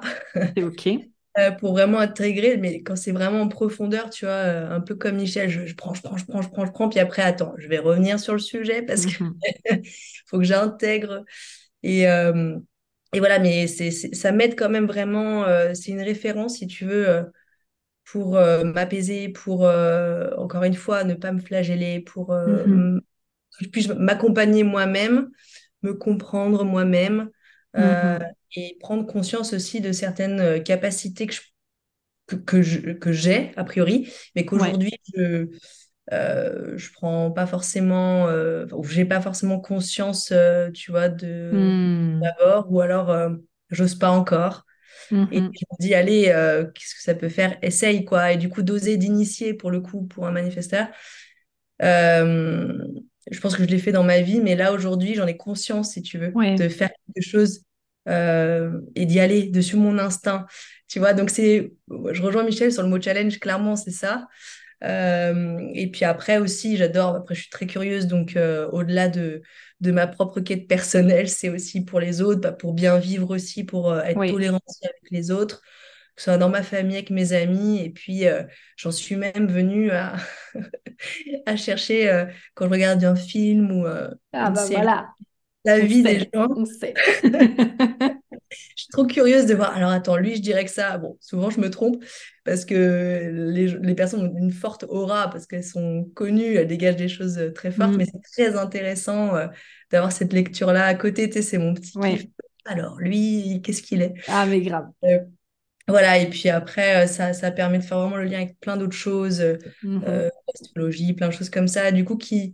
OK. Euh, pour vraiment intégrer, mais quand c'est vraiment en profondeur, tu vois, euh, un peu comme Michel, je, prends, je prends, je prends, je prends, je prends, puis après, attends, je vais revenir sur le sujet parce qu'il mhm. faut que j'intègre. Et, euh, et voilà, mais c'est, ça m'aide quand même vraiment, c'est une référence, si tu veux, pour m'apaiser, pour, encore une fois, ne pas me flageller, pour mhm. Que je puisse m'accompagner moi-même, me comprendre moi-même. Euh, mhm. et prendre conscience aussi de certaines euh, capacités que je, que, que j'ai, a priori, mais qu'aujourd'hui, je euh, je prends pas forcément, euh, ou j'ai pas forcément conscience, tu vois, de hmm. d'abord, ou alors j'ose pas encore. Et mhm. je me dis, allez, qu'est-ce que ça peut faire? Essaye, quoi. Et du coup, d'oser, d'initier, pour le coup, pour un manifesteur je pense que je l'ai fait dans ma vie, mais là aujourd'hui, j'en ai conscience, si tu veux, de faire quelque chose euh, et d'y aller dessus mon instinct. Tu vois, donc c'est, je rejoins Michel sur le mot challenge, clairement, c'est ça. Euh, et puis après aussi, j'adore, après je suis très curieuse, donc euh, au-delà de, de ma propre quête personnelle, c'est aussi pour les autres, bah, pour bien vivre aussi, pour être tolérant avec les autres que ce soit dans ma famille, avec mes amis. Et puis, euh, j'en suis même venue à, à chercher, euh, quand je regarde un film ou euh, ah bah voilà. la vie des gens. On sait. je suis trop curieuse de voir. Alors, attends, lui, je dirais que ça, bon, souvent, je me trompe parce que les, les personnes ont une forte aura parce qu'elles sont connues, elles dégagent des choses très fortes, mm. mais c'est très intéressant d'avoir cette lecture-là à côté. Tu sais, c'est mon petit Alors, lui, qu'est-ce qu'il est? Ah, mais grave. Voilà, et puis après, euh, ça, ça permet de faire vraiment le lien avec plein d'autres choses, euh, mmh euh, astrologie, plein de choses comme ça. Du coup, qui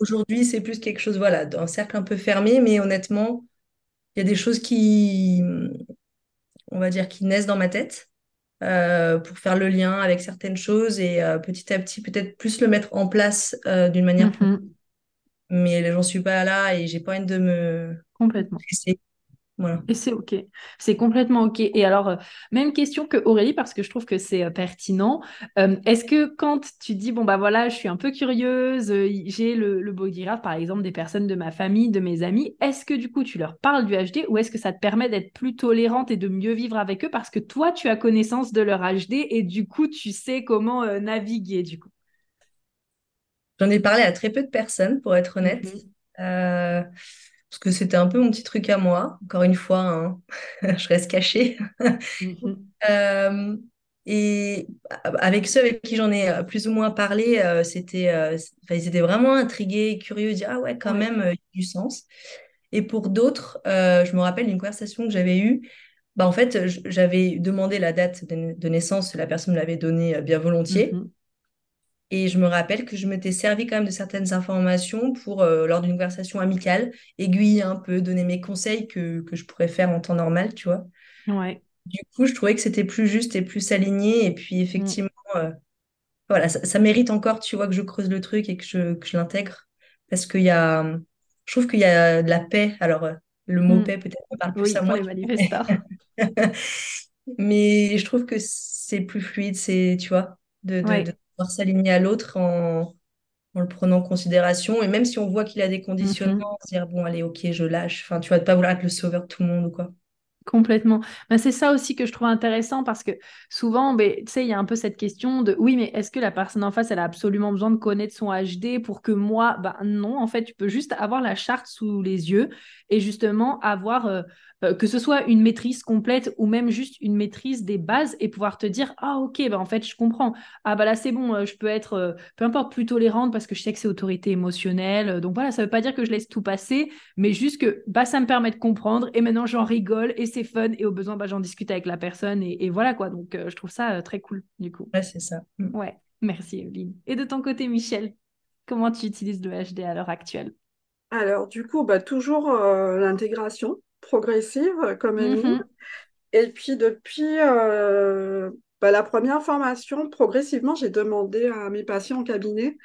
aujourd'hui, c'est plus quelque chose, voilà, d'un cercle un peu fermé, mais honnêtement, il y a des choses qui, on va dire, qui naissent dans ma tête pour faire le lien avec certaines choses et petit à petit, peut-être plus le mettre en place d'une manière plus. Mmh mais j'en suis pas là et j'ai pas envie de me. Complètement. Et c'est OK. C'est complètement OK. Et alors, euh, même question que Aurélie, parce que je trouve que c'est euh, pertinent. Euh, est-ce que quand tu dis, bon, bah voilà, je suis un peu curieuse, j'ai le, le body par exemple, des personnes de ma famille, de mes amis, est-ce que du coup, tu leur parles du HD ou est-ce que ça te permet d'être plus tolérante et de mieux vivre avec eux parce que toi, tu as connaissance de leur HD et du coup, tu sais comment naviguer, du coup? J'en ai parlé à très peu de personnes, pour être honnête. Mm-hmm parce que c'était un peu mon petit truc à moi. Encore une fois, hein, je reste cachée. Mhm. Euh, et avec ceux avec qui j'en ai euh, plus ou moins parlé, euh, c'était, ils étaient vraiment intrigués, curieux, dire ah ouais, quand même, il y a du sens. Et pour d'autres, je me rappelle d'une conversation que j'avais eue. Bah, en fait, j'avais demandé la date de, naissance, la personne me l'avait donnée bien volontiers. Mhm. Et je me rappelle que je m'étais servi quand même de certaines informations pour, euh, lors d'une conversation amicale, aiguiller un peu, donner mes conseils que, que je pourrais faire en temps normal, tu vois. Ouais. Du coup, je trouvais que c'était plus juste et plus aligné. Et puis, effectivement, euh, voilà, ça, mérite encore, tu vois, que je creuse le truc et que je, que je l'intègre. Parce qu'il y a, je trouve qu'il y a de la paix. Alors, euh, le mot mm. paix, peut-être, parle plus à moi. Mais je trouve que c'est plus fluide, c'est, tu vois, de, de s'aligner à l'autre en, en, le prenant en considération. Et même si on voit qu'il a des conditionnements, mm-hmm. se dire, bon, allez, ok, je lâche. Enfin, tu vas pas vouloir être le sauveur de tout le monde ou quoi. Complètement. Ben, c'est ça aussi que je trouve intéressant parce que souvent, ben, tu sais, il y a un peu cette question de oui, mais est-ce que la personne en face, elle a absolument besoin de connaître son HD pour que moi, ben non, en fait, tu peux juste avoir la charte sous les yeux et justement avoir euh, euh, que ce soit une maîtrise complète ou même juste une maîtrise des bases et pouvoir te dire ah ok bah en fait je comprends. Ah bah là c'est bon euh, je peux être euh, peu importe plus tolérante parce que je sais que c'est autorité émotionnelle donc voilà ça veut pas dire que je laisse tout passer mais juste que bah ça me permet de comprendre et maintenant j'en rigole et c'est fun et au besoin bah j'en discute avec la personne et, voilà quoi. Donc je trouve ça très cool du coup. Ouais c'est ça. Mm. ouais. Merci Evelyne. Et de ton côté Michel comment tu utilises le HD à l'heure actuelle? Alors, du coup, bah, toujours l'intégration progressive, euh, comme elle mm Et puis depuis euh, bah, la première formation, progressivement, j'ai demandé à mes patients en cabinet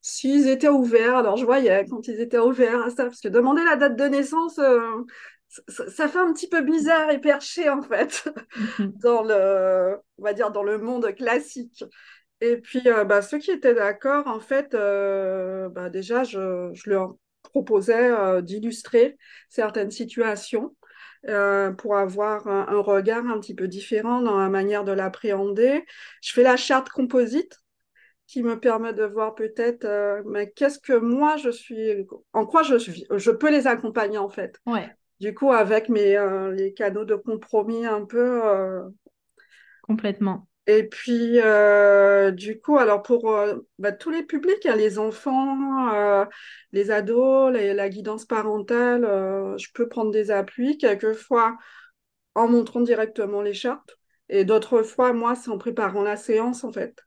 s'ils étaient ouverts. Alors je voyais quand ils étaient ouverts à ça, parce que demander la date de naissance, euh, ça, fait un petit peu bizarre et perché en fait, mhm. dans le, on va dire dans le monde classique. Et puis bah, ceux qui étaient d'accord, en fait, bah, déjà je, je leur proposait euh, d'illustrer certaines situations euh, pour avoir un, regard un petit peu différent dans la manière de l'appréhender. Je fais la charte composite qui me permet de voir peut-être euh, mais qu'est-ce que moi je suis en quoi je suis je peux les accompagner en fait ouais. du coup avec mes les canaux de compromis un peu complètement et puis, euh, du coup, alors pour euh, bah, tous les publics, hein, les enfants, euh, les ados, la guidance parentale, je peux prendre des appuis, quelquefois en montrant directement les chartes, et d'autres fois, moi, c'est en préparant la séance, en fait.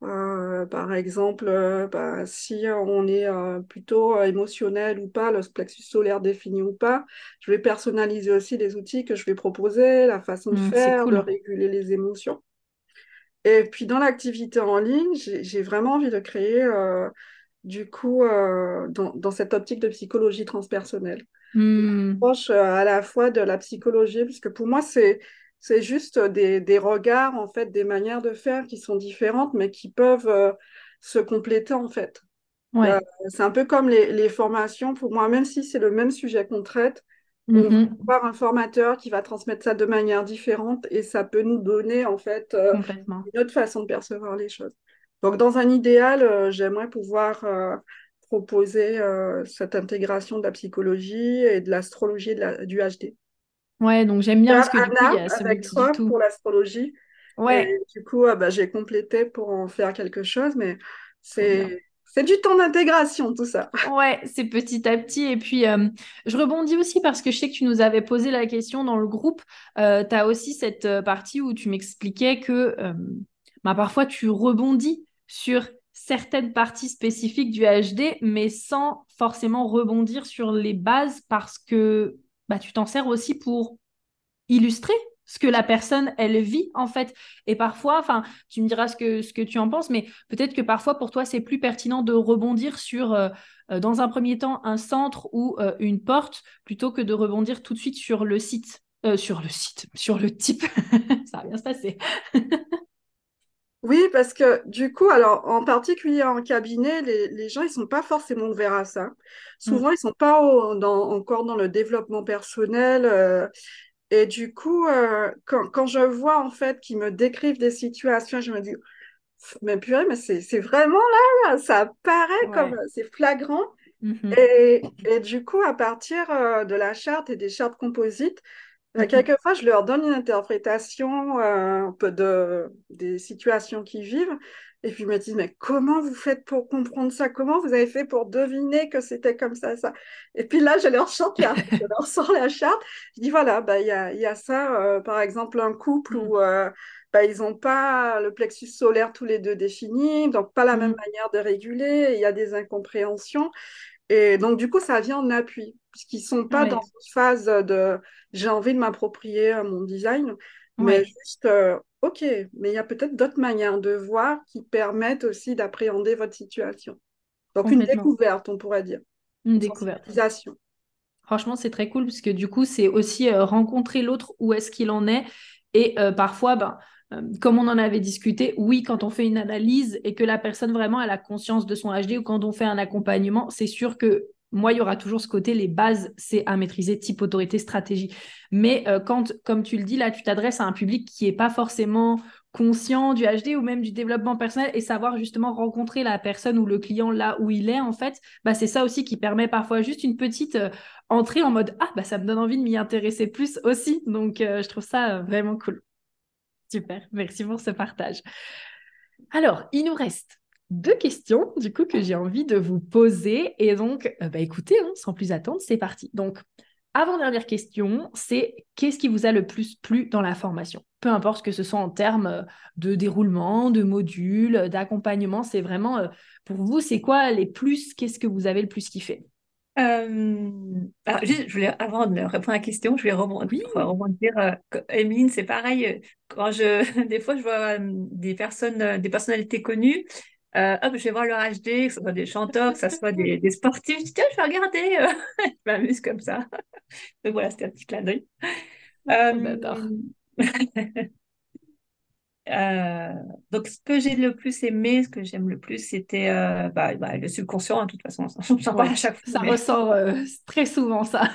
par exemple, bah, si on est plutôt émotionnel ou pas, le plexus solaire défini ou pas, je vais personnaliser aussi les outils que je vais proposer, la façon de mmh, faire, de réguler les émotions. Et puis dans l'activité en ligne, j'ai vraiment envie de créer, euh, du coup, euh, dans, cette optique de psychologie transpersonnelle. Mmh. Proche euh, à la fois de la psychologie, puisque pour moi, c'est c'est juste des, des, regards, en fait, des manières de faire qui sont différentes, mais qui peuvent se compléter, en fait. Ouais. c'est un peu comme les, les, formations, pour moi, même si c'est le même sujet qu'on traite, on va mm-hmm. avoir un formateur qui va transmettre ça de manière différente et ça peut nous donner en fait euh, une autre façon de percevoir les choses. Donc dans un idéal, euh, j'aimerais pouvoir euh, proposer cette intégration de la psychologie et de l'astrologie du HD. Ouais, donc j'aime bien parce que du coup, il y a ce avec toi pour l'astrologie. Ouais. Et du coup, bah, j'ai complété pour en faire quelque chose, mais c'est c'est du temps d'intégration, tout ça. Ouais, c'est petit à petit. Et puis, euh, je rebondis aussi parce que je sais que tu nous avais posé la question dans le groupe. Euh, tu as aussi cette euh, partie où tu m'expliquais que bah, parfois tu rebondis sur certaines parties spécifiques du HD, mais sans forcément rebondir sur les bases parce que bah, tu t'en sers aussi pour illustrer ce que la personne, elle vit, en fait. Et parfois, enfin, tu me diras ce que, ce que tu en penses, mais peut-être que parfois, pour toi, c'est plus pertinent de rebondir sur, euh, euh, dans un premier temps, un centre ou euh, une porte, plutôt que de rebondir tout de suite sur le site. sur le site, sur le type. Ça va bien se passer. Oui, parce que du coup, alors en particulier en cabinet, les, les gens, ils sont pas forcément ouverts à ça. Souvent, mm. ils sont pas dans, encore dans le développement personnel. Et du coup, euh, quand, quand, je vois en fait qu'ils me décrivent des situations, je me dis, mais purée, mais c'est vraiment là, ça paraît comme c'est flagrant. Mmh et, et, du coup, à partir euh, de la charte et des chartes composites, bah, mmh quelquefois, je leur donne une interprétation euh, un peu de, des situations qu'ils vivent. Et puis ils me disent, mais comment vous faites pour comprendre ça? Comment vous avez fait pour deviner que c'était comme ça, ça? Et puis là, je leur chante je leur sors la charte. Je dis, voilà, bah, il y, a, y a ça, euh, par exemple, un couple où euh, bah, ils n'ont pas le plexus solaire tous les deux défini, donc pas la même mm. manière de réguler, il y a des incompréhensions. Et donc, du coup, ça vient en appui, puisqu'ils ne sont pas dans une phase de j'ai envie de m'approprier mon design, mais juste, euh, ok, mais il y a peut-être d'autres manières de voir qui permettent aussi d'appréhender votre situation. Donc une découverte, on pourrait dire. Une découverte. Franchement, c'est très cool parce que du coup, c'est aussi euh, rencontrer l'autre où est-ce qu'il en est. Et euh, parfois, ben, comme on en avait discuté, oui, quand on fait une analyse et que la personne vraiment a la conscience de son HD ou quand on fait un accompagnement, c'est sûr que moi, il y aura toujours ce côté, les bases, c'est à maîtriser type autorité, stratégie. Mais euh, quand, comme tu le dis là, tu t'adresses à un public qui n'est pas forcément conscient du HD ou même du développement personnel et savoir justement rencontrer la personne ou le client là où il est en fait, bah c'est ça aussi qui permet parfois juste une petite euh, entrée en mode ah bah ça me donne envie de m'y intéresser plus aussi. Donc euh, je trouve ça vraiment cool. Super, merci pour ce partage. Alors, il nous reste deux questions du coup que j'ai envie de vous poser et donc bah écoutez, hein, sans plus attendre, c'est parti. Donc avant-dernière question, c'est qu'est-ce qui vous a le plus plu dans la formation? Peu importe que ce soit en termes euh, de déroulement, de modules, d'accompagnement, c'est vraiment, euh, pour vous, c'est quoi les plus? Qu'est-ce que vous avez le plus kiffé? Euh, je voulais, avant de répondre à la question, je vais rebondir. rebondir Emeline, c'est pareil. Quand je, des fois, je vois des personnes, des personnalités connues euh, hop, je vais voir leur HD, que ce soit des chanteurs, que ce soit des, des sportifs. Je dis, tiens, je vais regarder. Je m'amuse comme ça. Donc voilà, c'était un petit clin d'œil. Euh, euh, donc, ce que j'ai le plus aimé, ce que j'aime le plus, c'était bah, bah, le subconscient, hein, de toute façon. J'en parle à chaque fois. Ça ressort très souvent, ça.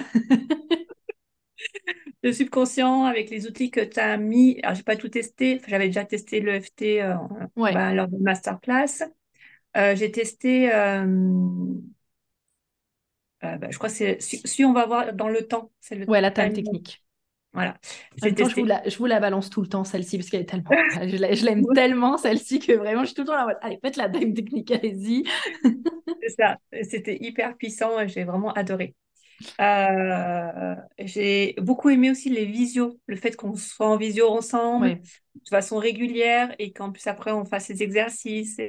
le subconscient avec les outils que tu as mis. Alors, j'ai pas tout testé. J'avais déjà testé l'EFT euh, bah, lors de masterclass. Euh, j'ai testé, euh, bah, je crois que c'est si, on va voir dans le temps. C'est le ouais, la table technique. Voilà. je, vous la, je vous la balance tout le temps, celle-ci, parce qu'elle est tellement. je l'aime tellement, celle-ci, que vraiment, je suis tout le temps là. Allez, faites la time technique, allez-y. c'est ça. C'était hyper puissant. J'ai vraiment adoré. Euh, j'ai beaucoup aimé aussi les visios, le fait qu'on soit en visio ensemble de façon régulière et qu'en plus après on fasse ces exercices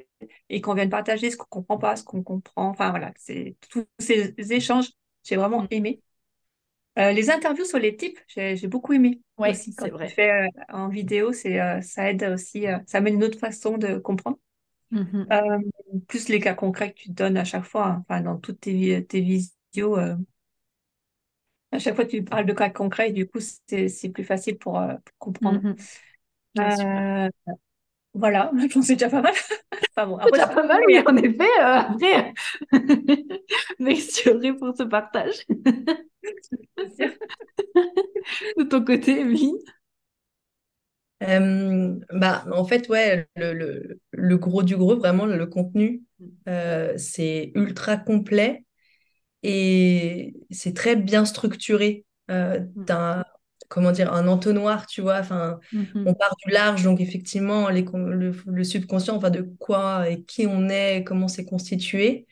et, qu'on vienne partager ce qu'on comprend pas, ce qu'on comprend. Enfin voilà, c'est tous ces échanges, j'ai vraiment mm. aimé. Euh, les interviews sur les types, j'ai beaucoup aimé. Oui, c'est vrai. Fait euh, en vidéo, c'est ça aide aussi, ça amène une autre façon de comprendre. Mm-hmm. plus les cas concrets que tu donnes à chaque fois, hein, dans toutes tes, tes visios à chaque fois, tu parles de cas concrets et du coup, c'est plus facile pour, euh, comprendre. Mm-hmm. Euh, voilà, je pense que c'est déjà pas mal. enfin bon, déjà pas mal, oui, en effet. Euh, après, merci Audrey pour ce partage. de ton côté, Emilie bah, en fait, ouais, le, le, le, gros du gros, vraiment, le contenu, mm. c'est ultra complet. Et c'est très bien structuré. Euh, mmh. comment dire, un entonnoir, tu vois. Enfin, mmh on part du large, donc effectivement, les, le, subconscient, enfin, de quoi et qui on est, comment c'est constitué,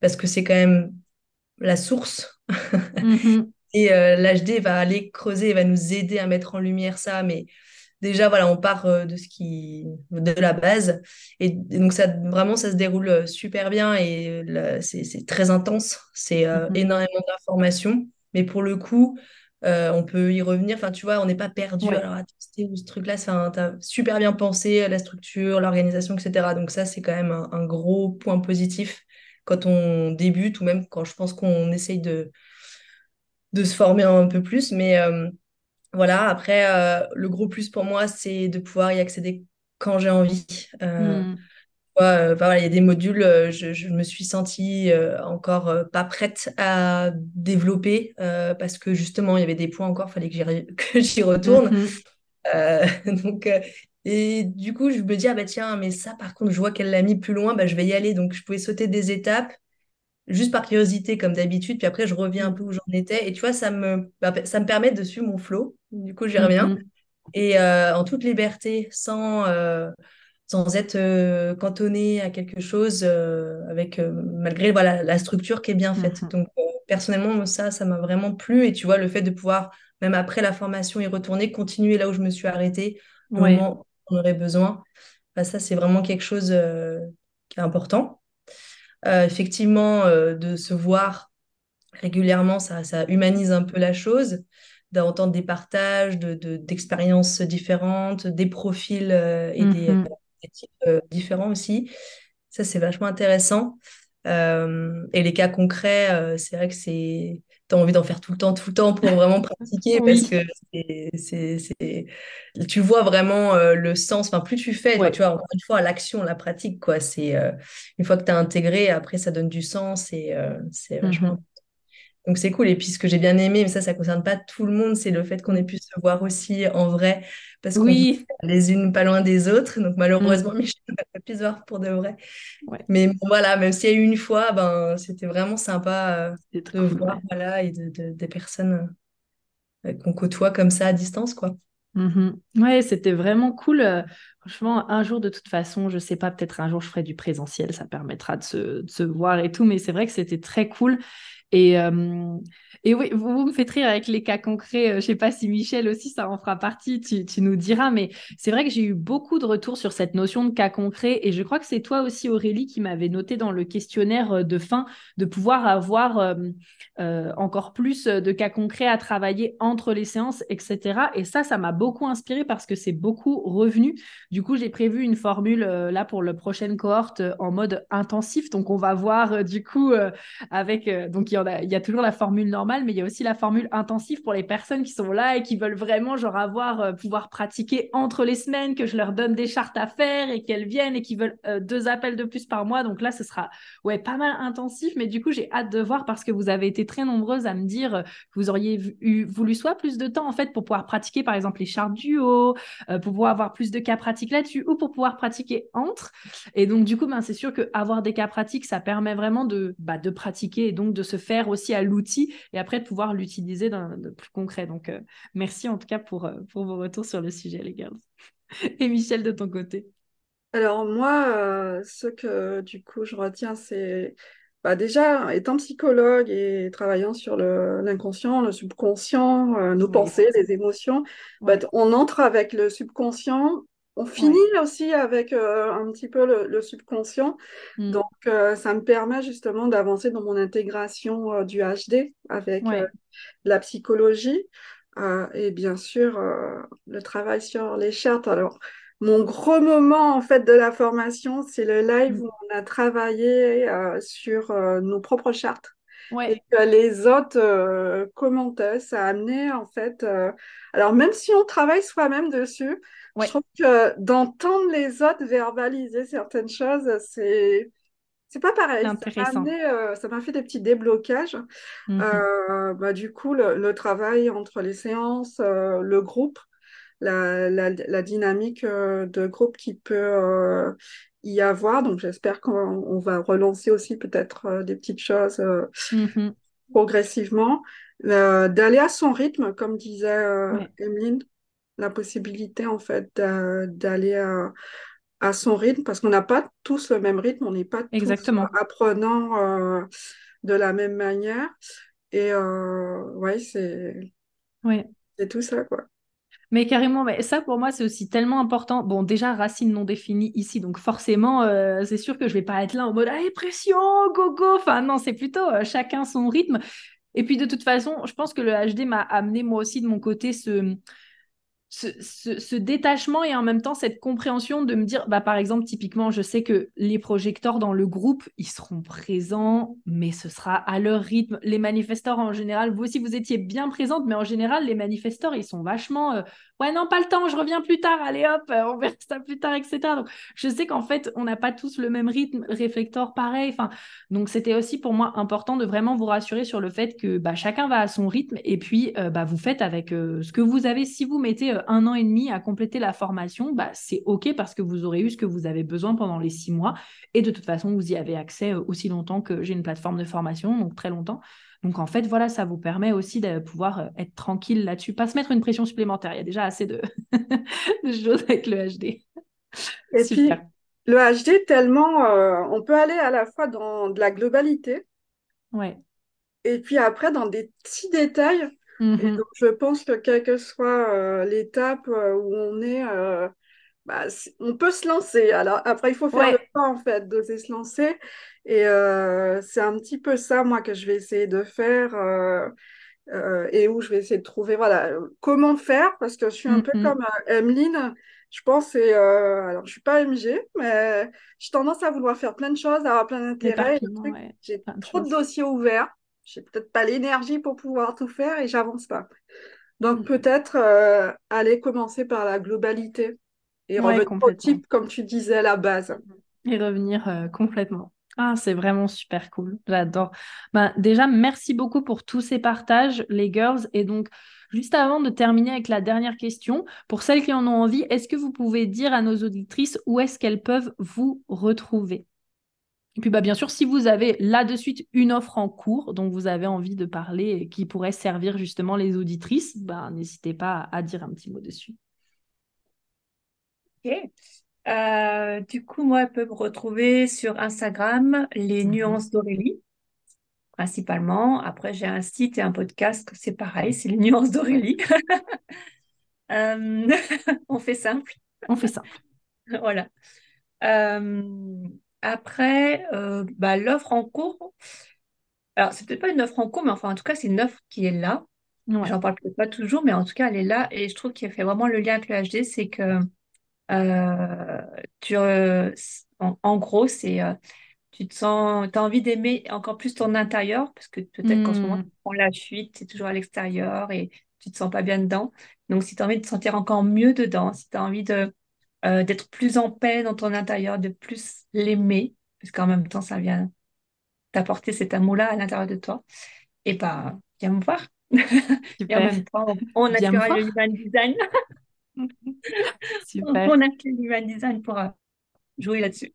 parce que c'est quand même la source. Mmh et euh, l'HD va aller creuser, va nous aider à mettre en lumière ça, mais déjà, voilà, on part euh, de ce qui, de la base. Et, donc, ça, vraiment, ça se déroule euh, super bien et c'est très intense. C'est euh, mhm. énormément d'informations. Mais pour le coup, on peut y revenir. Enfin, tu vois, on n'est pas perdu. Alors, attends, c'était où ce truc-là? Tu as super bien pensé la structure, l'organisation, etc. Donc, ça, c'est quand même un, gros point positif quand on débute ou même quand je pense qu'on essaye de, de se former un peu plus. Mais voilà, après, euh, le gros plus pour moi, c'est de pouvoir y accéder quand j'ai envie. Euh, hmm. euh, bah il y a des modules, je, me suis sentie encore pas prête à développer parce que justement, il y avait des points encore, il fallait que j'y retourne. Mhm. donc, et du coup, je me dis, ah bah tiens, mais ça, par contre, je vois qu'elle l'a mis plus loin, bah, je vais y aller. Donc, je pouvais sauter des étapes juste par curiosité comme d'habitude, puis après je reviens un peu où j'en étais. Et tu vois, ça me, bah, ça me permet de suivre mon flow. Du coup, j'y reviens. Mm-hmm. Et euh, en toute liberté, sans, euh, sans être euh, cantonné à quelque chose, avec malgré voilà, la structure qui est bien faite. Donc, personnellement, ça, ça m'a vraiment plu. Et tu vois, le fait de pouvoir, même après la formation, y retourner, continuer là où je me suis arrêtée, au moment où on aurait besoin, bah, ça, c'est vraiment quelque chose qui est important. Euh, effectivement, euh, de se voir régulièrement, ça, ça, humanise un peu la chose, d'entendre des partages d'expériences de, différentes, des profils euh, et des, mm-hmm. types différents aussi. Ça, c'est vachement intéressant. et les cas concrets, c'est vrai que c'est tu as envie d'en faire tout le temps, tout le temps pour vraiment pratiquer parce que c'est, tu vois vraiment euh, le sens. Enfin, plus tu fais, tu vois, encore une fois, l'action, la pratique, quoi. C'est euh, une fois que tu as intégré, après, ça donne du sens et euh, c'est vachement. Donc c'est cool. Et puis ce que j'ai bien aimé, mais ça, ça concerne pas tout le monde, c'est le fait qu'on ait pu se voir aussi en vrai, parce qu'on Oui. les unes pas loin des autres. Donc malheureusement, Michel n'a pas pu se voir pour de vrai. Ouais. Mais bon, voilà, même s'il y a eu une fois, ben, c'était vraiment sympa euh, de cool, voir ouais. voilà, et de, de- des personnes euh, qu'on côtoie comme ça à distance, quoi. Mhm. Ouais, c'était vraiment cool. euh, franchement, un jour, de toute façon, je sais pas, peut-être un jour, je ferai du présentiel, ça permettra de se, voir et tout, mais c'est vrai que c'était très cool. Et, et oui, vous, me faites rire avec les cas concrets. euh, je sais pas si Michel aussi, ça en fera partie, tu, nous diras, mais c'est vrai que j'ai eu beaucoup de retours sur cette notion de cas concret. Et je crois que c'est toi aussi, Aurélie, qui m'avait noté dans le questionnaire euh, de fin de pouvoir avoir euh, encore plus de cas concrets à travailler entre les séances, etc. Et ça, ça m'a beaucoup inspiré parce que c'est beaucoup revenu. Du coup, j'ai prévu une formule là pour le prochaine cohorte en mode intensif. Donc, on va voir du coup avec. donc, il y a toujours la formule normale, mais il y a aussi la formule intensive pour les personnes qui sont là et qui veulent vraiment, genre, avoir, euh, pouvoir pratiquer entre les semaines, que je leur donne des chartes à faire et qu'elles viennent et qui veulent euh, deux appels de plus par mois. Donc là, ce sera ouais, pas mal intensif, mais du coup, j'ai hâte de voir parce que vous avez été très nombreuses à me dire euh, que vous auriez eu, voulu soit plus de temps en fait pour pouvoir pratiquer par exemple les chartes du haut, euh, pour pouvoir avoir plus de cas pratiques là-dessus ou pour pouvoir pratiquer entre. Et donc, du coup, ben, c'est sûr qu'avoir des cas pratiques, ça permet vraiment de, bah, de pratiquer et donc de se faire aussi à l'outil et après de pouvoir l'utiliser de plus concret. Donc, euh, merci en tout cas pour, euh, pour vos retours sur le sujet, les gars. Et Michel, de ton côté. Alors moi, euh, ce que du coup je retiens, c'est bah, déjà étant psychologue et travaillant sur l'inconscient, le subconscient, euh, nos Oui, pensées, les émotions, bah, on entre avec le subconscient, on finit aussi avec euh, un petit peu le, le subconscient. Mm. Donc euh, ça me permet justement d'avancer dans mon intégration euh, du HD avec Ouais. la psychologie et bien sûr le travail sur les chartes. Alors, mon gros moment en fait de la formation, c'est le live Mm. où on a travaillé sur nos propres chartes Ouais. et que les autres euh, commentaient. Ça a amené en fait. euh, Alors, même si on travaille soi-même dessus, Ouais. je trouve que d'entendre les autres verbaliser certaines choses, c'est c'est pas pareil. C'est Ça m'a intéressant. euh, ça m'a fait des petits déblocages. Mhm. Euh, bah, du coup, le, le travail entre les séances, euh, le groupe, la, la, la dynamique de groupe qui peut y avoir. Donc, j'espère qu'on on va relancer aussi peut-être euh, des petites choses euh, Mhm. progressivement. Euh, d'aller à son rythme, comme disait. Emeline, la possibilité en fait d'a- d'aller à, à son rythme, parce qu'on n'a pas tous le même rythme, on n'est pas tous Exactement. apprenants euh, de la même manière. Et euh, ouais, c'est Ouais. c'est tout ça, quoi. Mais carrément, mais ça pour moi c'est aussi tellement important. Bon, déjà racine non définie ici, donc forcément euh, c'est sûr que je vais pas être là en mode allez pression, go go. Enfin non, c'est plutôt euh, chacun son rythme. Et puis de toute façon, je pense que le HD m'a amené moi aussi de mon côté ce ce, détachement et en même temps cette compréhension de me dire, bah, par exemple, typiquement, je sais que les projecteurs dans le groupe, ils seront présents, mais ce sera à leur rythme. Les manifesteurs, en général, vous aussi, vous étiez bien présentes, mais en général, les manifesteurs, ils sont vachement, euh, ouais, non, pas le temps, je reviens plus tard, allez hop, euh, on verra ça plus tard, etc. Donc, je sais qu'en fait, on n'a pas tous le même rythme, réflecteur pareil. Enfin, donc, c'était aussi pour moi important de vraiment vous rassurer sur le fait que bah, chacun va à son rythme et puis euh, bah, vous faites avec euh, ce que vous avez. Si vous mettez un an et demi à compléter la formation, bah, c'est OK parce que vous aurez eu ce que vous avez besoin pendant les six mois. Et de toute façon, vous y avez accès aussi longtemps que j'ai une plateforme de formation, donc très longtemps. Donc en fait, voilà, ça vous permet aussi de pouvoir euh, être tranquille là-dessus, pas se mettre une pression supplémentaire. Il y a déjà assez de, de choses avec le HD. Et Super. puis, le HD, tellement, euh, on peut aller à la fois dans de la globalité Ouais. et puis après dans des petits détails. Et Mhm. donc, je pense que quelle que soit euh, l'étape où on est, euh, bah, on peut se lancer. Alors, après, il faut faire le pas, en fait, d'oser se lancer. Et euh, c'est un petit peu ça, moi, que je vais essayer de faire euh, euh, et où je vais essayer de trouver, voilà, comment faire, parce que je suis un peu Mhm. comme Emeline. Je pense, et, alors, je suis pas MG, mais j'ai tendance à vouloir faire plein de choses, avoir plein d'intérêts. ouais. J'ai de trop de dossiers ouverts. J'ai peut-être pas l'énergie pour pouvoir tout faire et j'avance pas. Donc Mhm. peut-être aller commencer par la globalité et Ouais, revenir au type, comme tu disais, à la base. Et revenir euh, complètement. Ah, c'est vraiment super cool. J'adore. Bah, déjà, merci beaucoup pour tous ces partages, les girls. Et donc, juste avant de terminer avec la dernière question, pour celles qui en ont envie, est-ce que vous pouvez dire à nos auditrices où est-ce qu'elles peuvent vous retrouver? Et puis bah, bien sûr, si vous avez là de suite une offre en cours dont vous avez envie de parler et qui pourrait servir justement les auditrices, bah, n'hésitez pas à dire un petit mot dessus. Ok. Euh, du coup, moi, elle peut me retrouver sur Instagram, les mhm. nuances d'Aurélie, principalement. Après, j'ai un site et un podcast, c'est pareil, c'est les nuances d'Aurélie. Euh, on fait simple. On fait simple. voilà. Euh, après, bah, l'offre en cours, alors c'est peut-être pas une offre en cours, mais enfin, en tout cas, c'est une offre qui est là. J'en parle peut-être pas toujours, mais en tout cas, elle est là. Et je trouve qu'il fait vraiment le lien avec le HD, c'est que euh, tu, euh, en, gros, c'est euh, tu te sens, as envie d'aimer encore plus ton intérieur, parce que peut-être qu'en ce moment, hmm. tu prends la fuite, tu es toujours à l'extérieur et tu te sens pas bien dedans. Donc, si tu as envie de te sentir encore mieux dedans, si tu as envie de, d'être plus en paix dans ton intérieur, de plus l'aimer, parce qu'en même temps, ça vient t'apporter cet amour-là à l'intérieur de toi, et bah, viens me voir. et en même temps, on, a le human design. Super. On a fait l'human design pour euh, jouer là-dessus.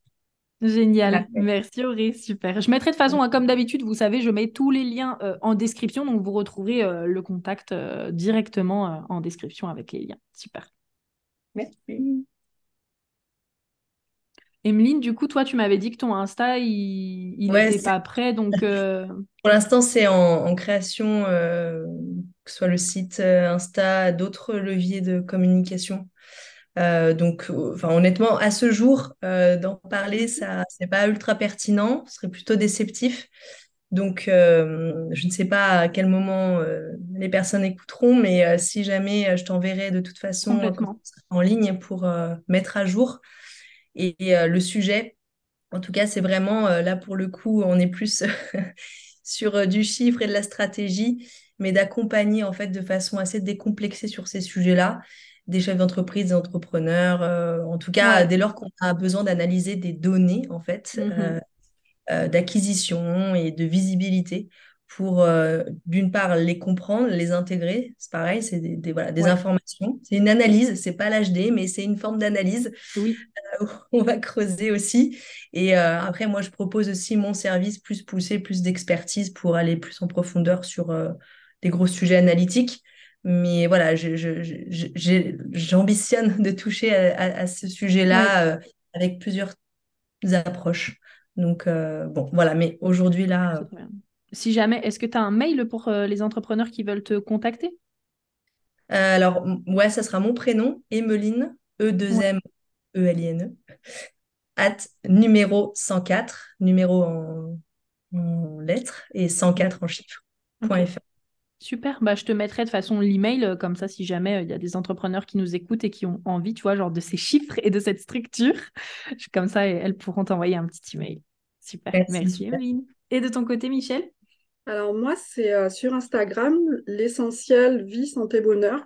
Génial, merci Aurélie, super. Je mettrai de façon, hein, comme d'habitude, vous savez, je mets tous les liens euh, en description, donc vous retrouverez euh, le contact directement en description avec les liens. Super. Merci. Emeline, du coup, toi, tu m'avais dit que ton Insta, il n'était pas prêt, donc... Pour l'instant, c'est en, création, que ce soit le site Insta, d'autres leviers de communication. donc, enfin, honnêtement, à ce jour, d'en parler, ça, c'est pas ultra pertinent, ce serait plutôt déceptif. Donc, je ne sais pas à quel moment les personnes écouteront, mais si jamais, je t'enverrai de toute façon en ligne pour mettre à jour. Et, le sujet, en tout cas, c'est vraiment là pour le coup, on est plus sur du chiffre et de la stratégie, mais d'accompagner en fait de façon assez décomplexée sur ces sujets-là des chefs d'entreprise, des entrepreneurs, en tout cas dès lors qu'on a besoin d'analyser des données en fait mmh d'acquisition et de visibilité pour euh, d'une part les comprendre, les intégrer. C'est pareil, c'est des, voilà, des informations. C'est une analyse, c'est pas l'HD, mais c'est une forme d'analyse. Oui. Euh, on va creuser aussi. Et euh, après, moi, je propose aussi mon service plus poussé, plus d'expertise pour aller plus en profondeur sur des gros sujets analytiques. Mais voilà, j'ambitionne de toucher à, ce sujet-là avec plusieurs approches. Donc, bon, voilà. Mais aujourd'hui, là si jamais, est-ce que tu as un mail pour euh, les entrepreneurs qui veulent te contacter? Euh, Alors, ouais, ça sera mon prénom, Emeline, E2M, E-L-I-N-E, e, at numéro 104, numéro en, lettres et 104 en chiffres. Super, bah, je te mettrai de façon l'email, euh, comme ça, si jamais il y a des entrepreneurs qui nous écoutent et qui ont envie, tu vois, genre de ces chiffres et de cette structure, comme ça, elles pourront t'envoyer un petit email. Super, merci, Emeline. Et de ton côté, Michel? Alors moi, c'est euh, sur Instagram, l'essentiel vie, santé, bonheur.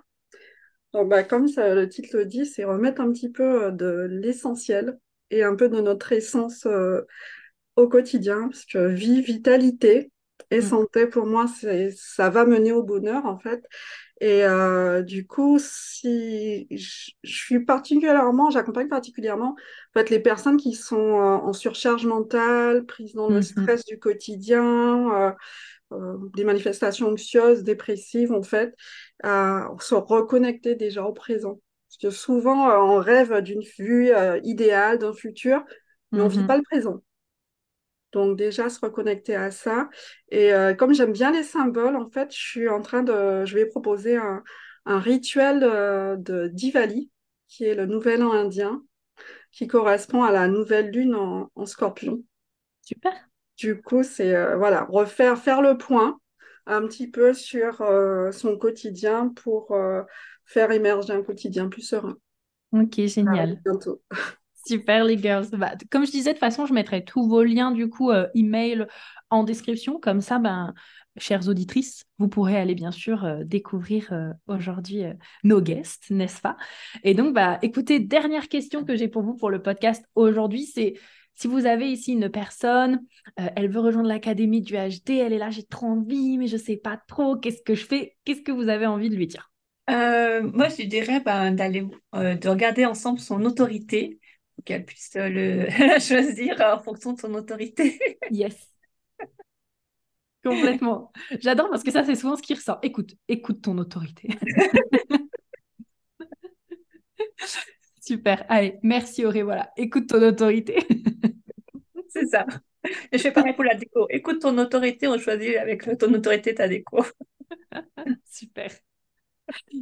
Donc, bah, comme ça, le titre le dit, c'est remettre un petit peu euh, de l'essentiel et un peu de notre essence euh, au quotidien, parce que vie, vitalité et mm. santé, pour moi, ça va mener au bonheur, en fait. Et du coup, si je, suis particulièrement, j'accompagne particulièrement en fait, les personnes qui sont en surcharge mentale, prises dans le mm-hmm. stress du quotidien, euh, des manifestations anxieuses, dépressives, en fait, à se reconnecter déjà au présent. Parce que souvent, euh, on rêve d'une vue euh, idéale, d'un futur, mais on ne vit mhm. pas le présent. Donc déjà, se reconnecter à ça. Et comme j'aime bien les symboles, en fait, je suis en train de... Je vais proposer un, rituel de Diwali, qui est le nouvel an indien, qui correspond à la nouvelle lune en scorpion. Super. Du coup, c'est euh, voilà, refaire, faire le point un petit peu sur euh, son quotidien pour euh, faire émerger un quotidien plus serein. Ok, génial. bientôt. Super les girls. Bah, comme je disais, de toute façon, je mettrai tous vos liens du coup email en description. Comme ça, ben, chères auditrices, vous pourrez aller bien sûr découvrir aujourd'hui nos guests, n'est-ce pas? Et donc, bah, écoutez, dernière question que j'ai pour vous pour le podcast aujourd'hui, c'est Si vous avez ici une personne, euh, elle veut rejoindre l'académie du HD, elle est là, j'ai trop envie, mais je sais pas trop, qu'est-ce que je fais? Qu'est-ce que vous avez envie de lui dire? Euh, Moi, je dirais ben, d'aller, de regarder ensemble son autorité, qu'elle puisse le choisir en fonction de son autorité. yes. Complètement. J'adore parce que ça, c'est souvent ce qui ressort. Écoute, écoute ton autorité. Super. Allez, merci Auré. Voilà, écoute ton autorité. c'est ça. je fais pareil pour la déco. Écoute ton autorité, on choisit avec ton autorité ta déco. Super.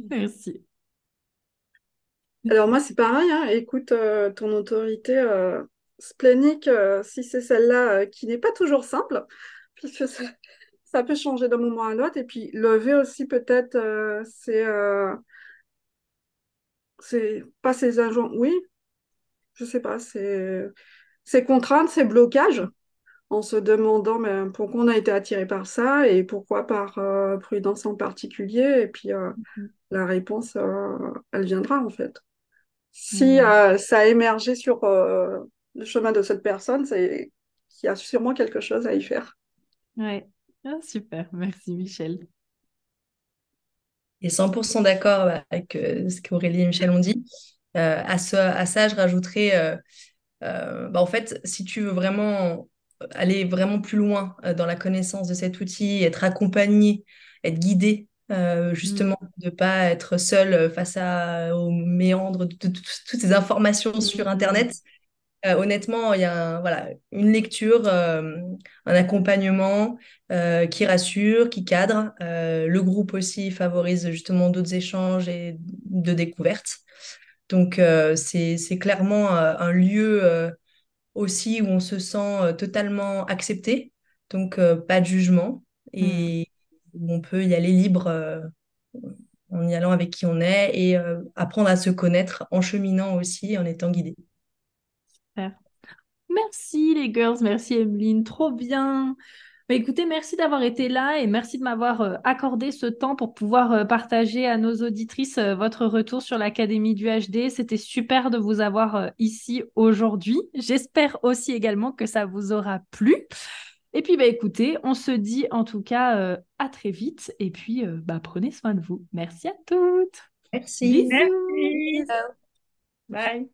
Merci. Alors moi, c'est pareil. Hein. Écoute euh, ton autorité euh, splénique, euh, si c'est celle-là qui n'est pas toujours simple, puisque ça, ça peut changer d'un moment à l'autre. Et puis, lever aussi, peut-être, c'est, c'est pas ces agents, oui, je sais pas, c'est ces contraintes, ces blocages, en se demandant mais, pourquoi on a été attiré par ça et pourquoi par euh, prudence en particulier. Et puis, mm-hmm. la réponse, elle viendra, en fait. Si mm. ça a émergé sur le chemin de cette personne, c'est qu'il y a sûrement quelque chose à y faire. Ouais. Ah, super, merci Michel. Et 100% d'accord avec euh, ce qu'Aurélie et Michel ont dit. Euh, à, à, ça, je rajouterais, euh, bah, en fait, si tu veux vraiment aller vraiment plus loin dans la connaissance de cet outil, être accompagné, être guidé, justement, mm. de ne pas être seul face à, aux méandres de, toutes ces informations sur mm. Internet, euh, honnêtement, il y a voilà, une lecture, euh, un accompagnement euh, qui rassure, qui cadre. le groupe aussi favorise justement d'autres échanges et de découvertes. Donc, c'est clairement un lieu aussi où on se sent totalement accepté, donc pas de jugement, et. Où on peut y aller libre en y allant avec qui on est et apprendre à se connaître en cheminant aussi, en étant guidé. Merci les girls, merci Emeline, trop bien. Bah, écoutez, merci d'avoir été là et merci de m'avoir euh, accordé ce temps pour pouvoir euh, partager à nos auditrices euh, votre retour sur l'Académie du HD. C'était super de vous avoir ici aujourd'hui. J'espère aussi également que ça vous aura plu. Et puis, bah, écoutez, on se dit en tout cas à très vite et puis bah, prenez soin de vous. Merci à toutes. Merci. Merci. Bye.